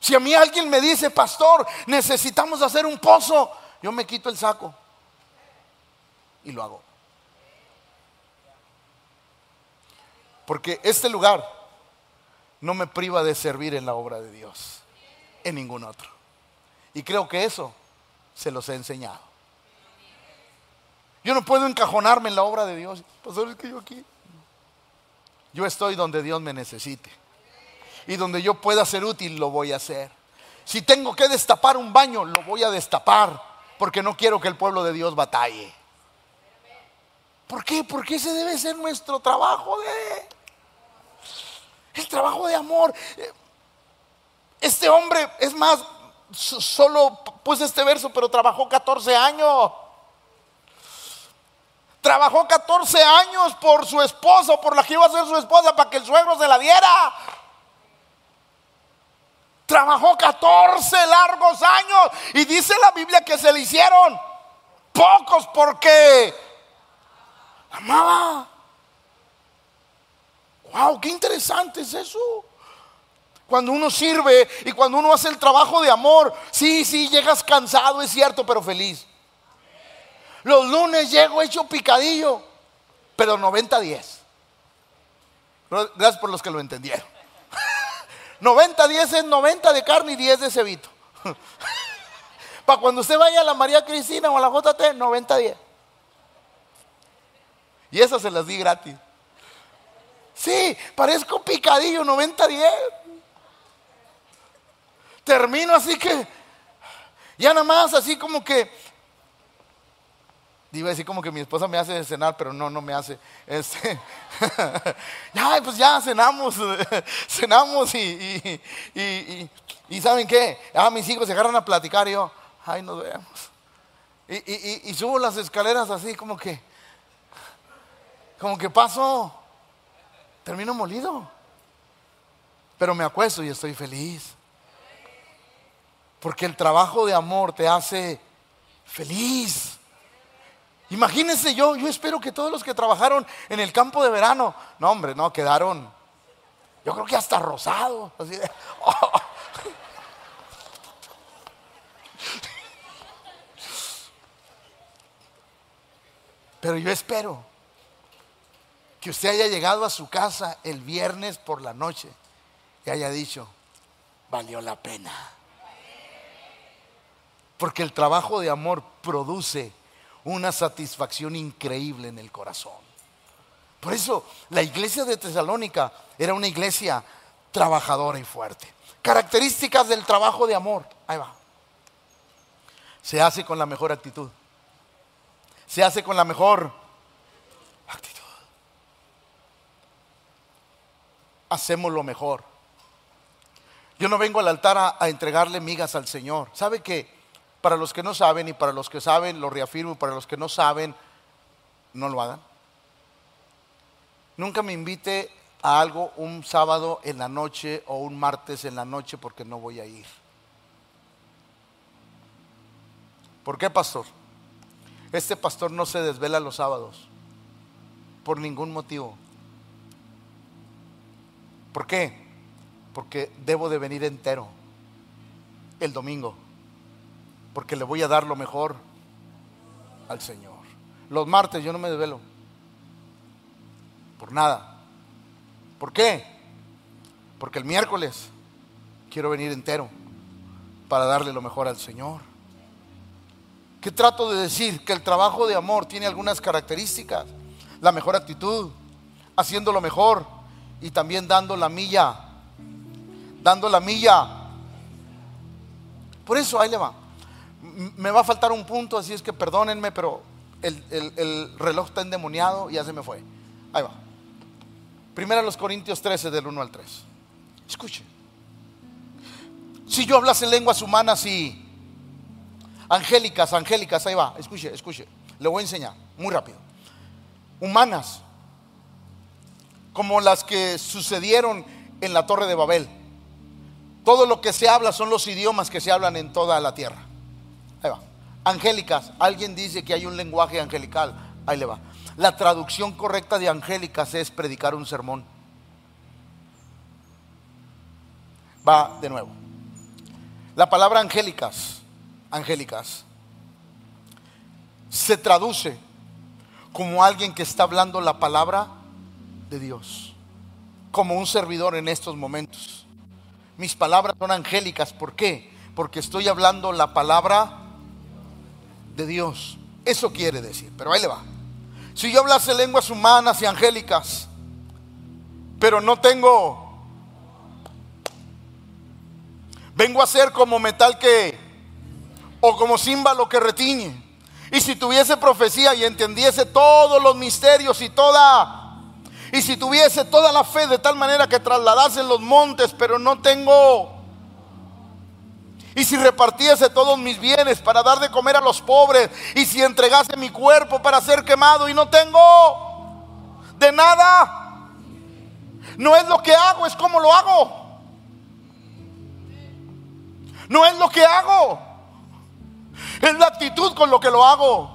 Si a mí alguien me dice, pastor, necesitamos hacer un pozo, yo me quito el saco y lo hago. Porque este lugar no me priva de servir en la obra de Dios, en ningún otro. Y creo que eso se los he enseñado. Yo no puedo encajonarme en la obra de Dios. Pastor, es que yo aquí. Yo estoy donde Dios me necesite. Y donde yo pueda ser útil, lo voy a hacer. Si tengo que destapar un baño, lo voy a destapar. Porque no quiero que el pueblo de Dios batalle. ¿Por qué? Porque ese debe ser nuestro trabajo de... El trabajo de amor. Este hombre, es más, solo puse este verso, pero trabajó 14 años. Trabajó 14 años por su esposa, por la que iba a ser su esposa, para que el suegro se la diera. Trabajó 14 largos años y dice la Biblia que se le hicieron pocos porque amaba. Wow, qué interesante es eso. Cuando uno sirve y cuando uno hace el trabajo de amor, sí, sí, llegas cansado, es cierto, pero feliz. Los lunes llego hecho picadillo, pero 90-10. Gracias por los que lo entendieron. [LAUGHS] 90-10 es 90 de carne y 10 de cebito. [LAUGHS] Para cuando usted vaya a la María Cristina o a la JT, 90-10. Y esas se las di gratis. Sí, parezco picadillo, 90-10. Termino así que, ya nada más, así como que Iba a decir como que mi esposa me hace cenar, pero no, no me hace. Este, [LAUGHS] ya, pues ya cenamos, [LAUGHS] cenamos y, y, ¿saben qué? Ah, mis hijos se agarran a platicar y yo, ay, nos vemos. Y, subo las escaleras así como que, como que paso, termino molido. Pero me acuesto y estoy feliz. Porque el trabajo de amor te hace feliz. Imagínense yo, yo espero que todos los que trabajaron en el campo de verano, no hombre, no, quedaron, yo creo que hasta rosados. [LAUGHS] Pero yo espero que usted haya llegado a su casa el viernes por la noche y haya dicho, valió la pena. Porque el trabajo de amor produce una satisfacción increíble en el corazón. Por eso la iglesia de Tesalónica era una iglesia trabajadora y fuerte. Características del trabajo de amor. Ahí va. Se hace con la mejor actitud. Se hace con la mejor actitud. Hacemos lo mejor. Yo no vengo al altar a, a entregarle migas al Señor. ¿Sabe qué? Para los que no saben y para los que saben, lo reafirmo, y para los que no saben, no lo hagan. Nunca me invite a algo un sábado en la noche o un martes en la noche porque no voy a ir. ¿Por qué, pastor? Este pastor no se desvela los sábados por ningún motivo. ¿Por qué? Porque debo de venir entero el domingo, porque le voy a dar lo mejor al Señor. Los martes yo no me desvelo, por nada. ¿Por qué? Porque el miércoles quiero venir entero para darle lo mejor al Señor. ¿Qué trato de decir? Que el trabajo de amor tiene algunas características. La mejor actitud, haciendo lo mejor y también dando la milla. Dando la milla. Por eso ahí le va. Me va a faltar un punto, así es que perdónenme, pero el, el reloj está endemoniado y ya se me fue. Ahí va. Primera los Corintios 13 del 1 al 3. Escuche. Si yo hablase lenguas humanas y Angélicas, angélicas, ahí va, escuche, escuche. Le voy a enseñar, muy rápido. Humanas, como las que sucedieron en la Torre de Babel. Todo lo que se habla son los idiomas que se hablan en toda la tierra. Ahí va. Angélicas, alguien dice que hay un lenguaje angelical. Ahí le va. La traducción correcta de angélicas es predicar un sermón. Va de nuevo. La palabra angélicas angélicas. Se traduce como alguien que está hablando la palabra de Dios, como un servidor en estos momentos. Mis palabras son angélicas, ¿por qué? Porque estoy hablando la palabra de Dios. Eso quiere decir, pero ahí le va. Si yo hablase lenguas humanas y angélicas, pero no tengo, vengo a ser como metal que o como címbalo que retiñe. Y si tuviese profecía y entendiese todos los misterios y toda, y si tuviese toda la fe de tal manera que trasladase los montes, pero no tengo, y si repartiese todos mis bienes para dar de comer a los pobres, y si entregase mi cuerpo para ser quemado y no tengo de nada, no es lo que hago, es como lo hago. No es lo que hago. Es la actitud con lo que lo hago.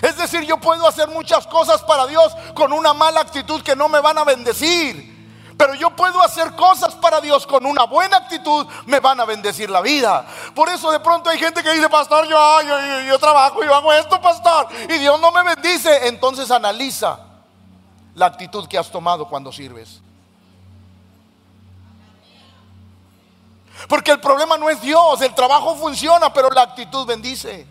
Es decir, yo puedo hacer muchas cosas para Dios con una mala actitud que no me van a bendecir. Pero yo puedo hacer cosas para Dios con una buena actitud, me van a bendecir la vida. Por eso de pronto hay gente que dice, pastor, yo, yo, yo trabajo, yo hago esto, pastor, y Dios no me bendice. Entonces analiza la actitud que has tomado cuando sirves. Porque el problema no es Dios, el trabajo funciona, pero la actitud bendice.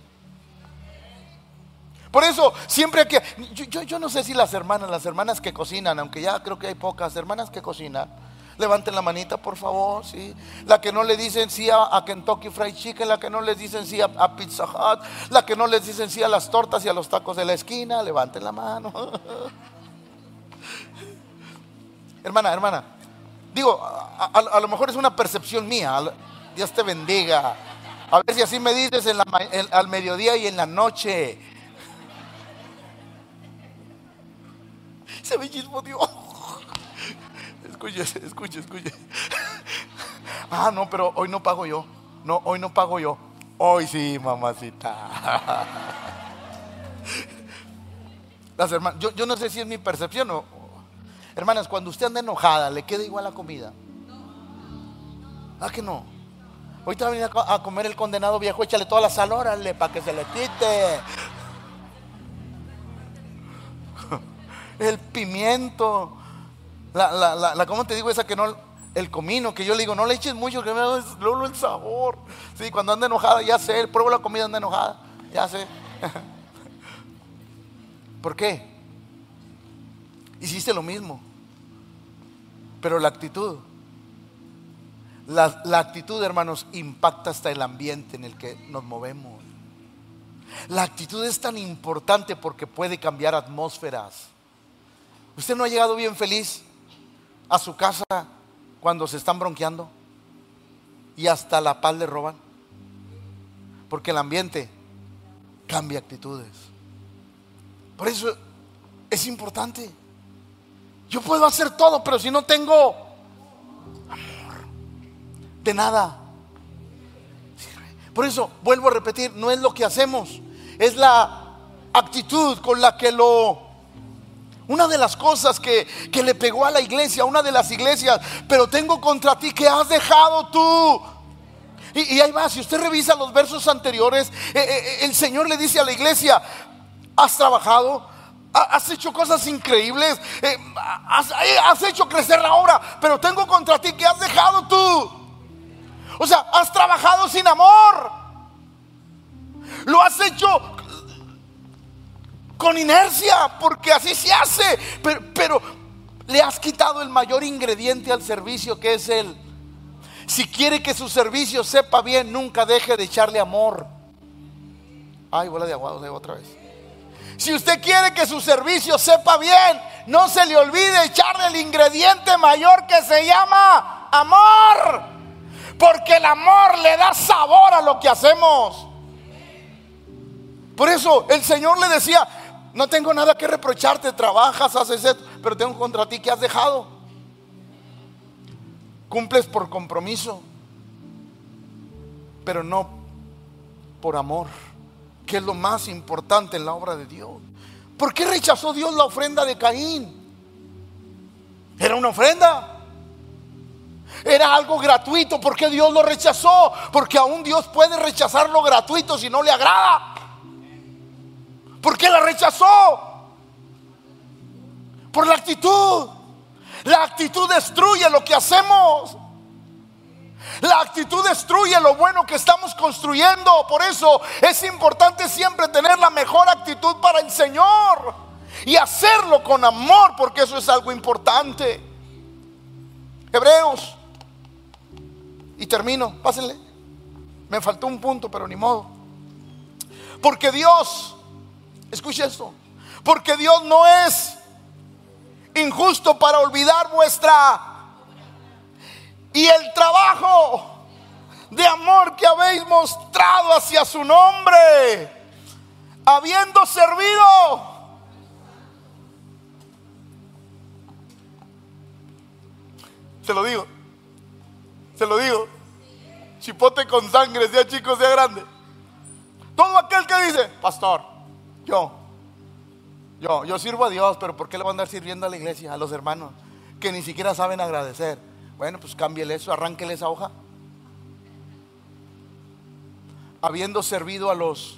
Por eso, siempre que... Yo, yo, no sé si las hermanas, las hermanas que cocinan, aunque ya creo que hay pocas hermanas que cocinan, levanten la manita, por favor, sí. La que no le dicen sí a, Kentucky Fried Chicken, la que no les dicen sí a, a, Pizza Hut, la que no les dicen sí a las tortas y a los tacos de la esquina, levanten la mano. [LAUGHS] hermana, hermana, Digo, a, lo mejor es una percepción mía. Dios te bendiga. A ver si así me dices al mediodía y en la noche. Se me chismoteó. Escuche, escuche, escuche. Ah, no, pero hoy no pago yo. No, hoy no pago yo. Hoy sí, mamacita. Las hermanas, yo, yo no sé si es mi percepción o, Hermanas, cuando usted anda enojada, ¿le queda igual la comida? ¿Ah, que no? Ahorita va a venir a comer el condenado viejo, échale toda la sal, órale, para que se le quite. El pimiento, la, la, la, ¿cómo te digo esa que no? El comino, que yo le digo, no le eches mucho, que me da luego el sabor. Sí, cuando anda enojada, ya sé, pruebo la comida, anda enojada, ya sé. [LAUGHS] ¿Por qué? hiciste lo mismo. Pero la actitud, la, actitud, hermanos, impacta hasta el ambiente en el que nos movemos. La actitud es tan importante porque puede cambiar atmósferas. ¿Usted no ha llegado bien feliz a su casa cuando se están bronqueando y hasta la paz le roban? Porque el ambiente cambia actitudes. Por eso es importante. Yo puedo hacer todo, pero si no tengo amor, de nada. Por eso, vuelvo a repetir, no es lo que hacemos, es la actitud con la que lo... Una de las cosas que, le pegó a la iglesia, una de las iglesias, pero tengo contra ti que has dejado tú. Y, ahí va, si usted revisa los versos anteriores, eh, eh, eh, el Señor le dice a la iglesia, has trabajado, has hecho cosas increíbles, has, has hecho crecer la obra, pero tengo contra ti que has dejado tú. O sea, has trabajado sin amor. Lo has hecho con inercia, porque así se hace. Pero, le has quitado el mayor ingrediente al servicio que es Él. Si quiere que su servicio sepa bien, nunca deje de echarle amor. Ay, bola de aguado, de otra vez. Si usted quiere que su servicio sepa bien, no se le olvide echarle el ingrediente mayor que se llama amor. Porque el amor le da sabor a lo que hacemos. Por eso el Señor le decía, no tengo nada que reprocharte, trabajas, haces esto, pero tengo contra ti que has dejado. Cumples por compromiso, pero no por amor, que es lo más importante en la obra de Dios. ¿Por qué rechazó Dios la ofrenda de Caín? Era una ofrenda. Era algo gratuito. porque Dios lo rechazó? Porque aún Dios puede rechazar lo gratuito si no le agrada. ¿Por qué la rechazó? Por la actitud. La actitud destruye lo que hacemos. La actitud destruye lo bueno que estamos construyendo. Por eso es importante siempre tener la mejor actitud para el Señor. Y hacerlo con amor, porque eso es algo importante. Hebreos y termino, pásenle. Me faltó un punto, pero ni modo. Porque Dios, escuche esto, porque Dios no es injusto para olvidar vuestra y el trabajo de amor que habéis mostrado hacia su nombre, habiendo servido. Se lo digo. Se lo digo. Chipote con sangre, sea chico, sea grande. Todo aquel que dice, pastor, yo, yo, yo sirvo a Dios, pero ¿por qué le van a andar sirviendo a la iglesia, a los hermanos, que ni siquiera saben agradecer? Bueno, pues cámbiele eso, arránquele esa hoja. Habiendo servido a los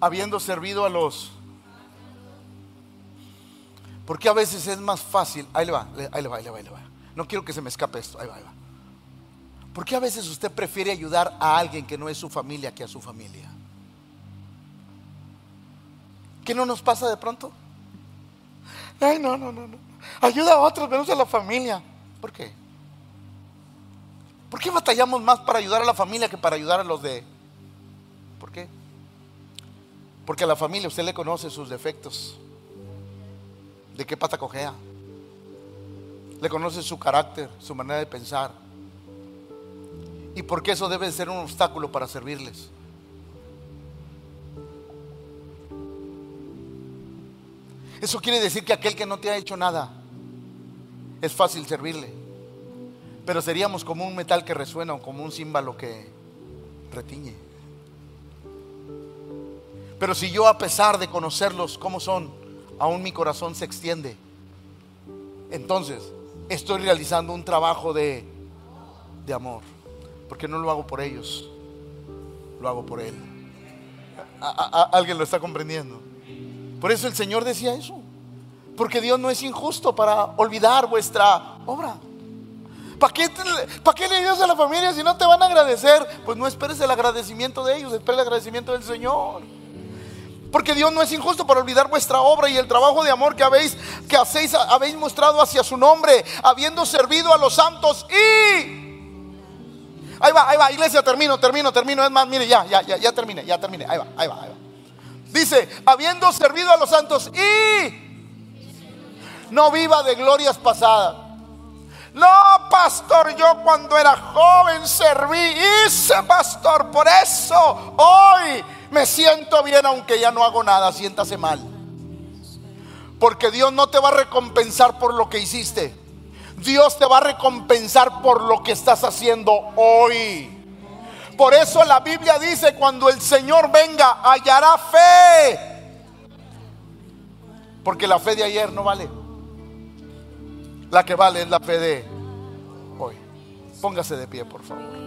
habiendo servido a los... Porque a veces es más fácil, ahí le va, ahí le va, ahí le va, ahí le va. No quiero que se me escape esto, ahí va, ahí va. ¿Por qué a veces usted prefiere ayudar a alguien que no es su familia que a su familia? ¿Qué no nos pasa de pronto? Ay, no, no, no, no. Ayuda a otros menos a la familia. ¿Por qué? ¿Por qué batallamos más para ayudar a la familia que para ayudar a los de... ¿Por qué? Porque a la familia usted le conoce sus defectos. ¿De qué pata cojea? Le conoce su carácter, su manera de pensar. Y porque eso debe ser un obstáculo para servirles. Eso quiere decir que aquel que no te ha hecho nada es fácil servirle. Pero seríamos como un metal que resuena o como un címbalo que retiñe. Pero si yo a pesar de conocerlos como son, aún mi corazón se extiende, entonces estoy realizando un trabajo de, de amor. Porque no lo hago por ellos, lo hago por Él. ¿Alguien lo está comprendiendo? Por eso el Señor decía eso. Porque Dios no es injusto para olvidar vuestra obra. ¿Para qué, ¿Para qué le ayudas a la familia si no te van a agradecer? Pues no esperes el agradecimiento de ellos, espera el agradecimiento del Señor. Porque Dios no es injusto para olvidar vuestra obra y el trabajo de amor que habéis, que hacéis, habéis mostrado hacia su nombre, habiendo servido a los santos y... Ahí va, ahí va, iglesia, termino, termino, termino. Es más, mire, ya, ya, ya, ya terminé, ya terminé. Ahí va, ahí va, ahí va. Dice, habiendo servido a los santos y no viva de glorias pasadas. No, pastor, yo cuando era joven serví, hice pastor, por eso hoy me siento bien aunque ya no hago nada, siéntase mal. Porque Dios no te va a recompensar por lo que hiciste. Dios te va a recompensar por lo que estás haciendo hoy. Por eso la Biblia dice, cuando el Señor venga, hallará fe. Porque la fe de ayer no vale. La que vale es la fe de hoy. Póngase de pie, por favor.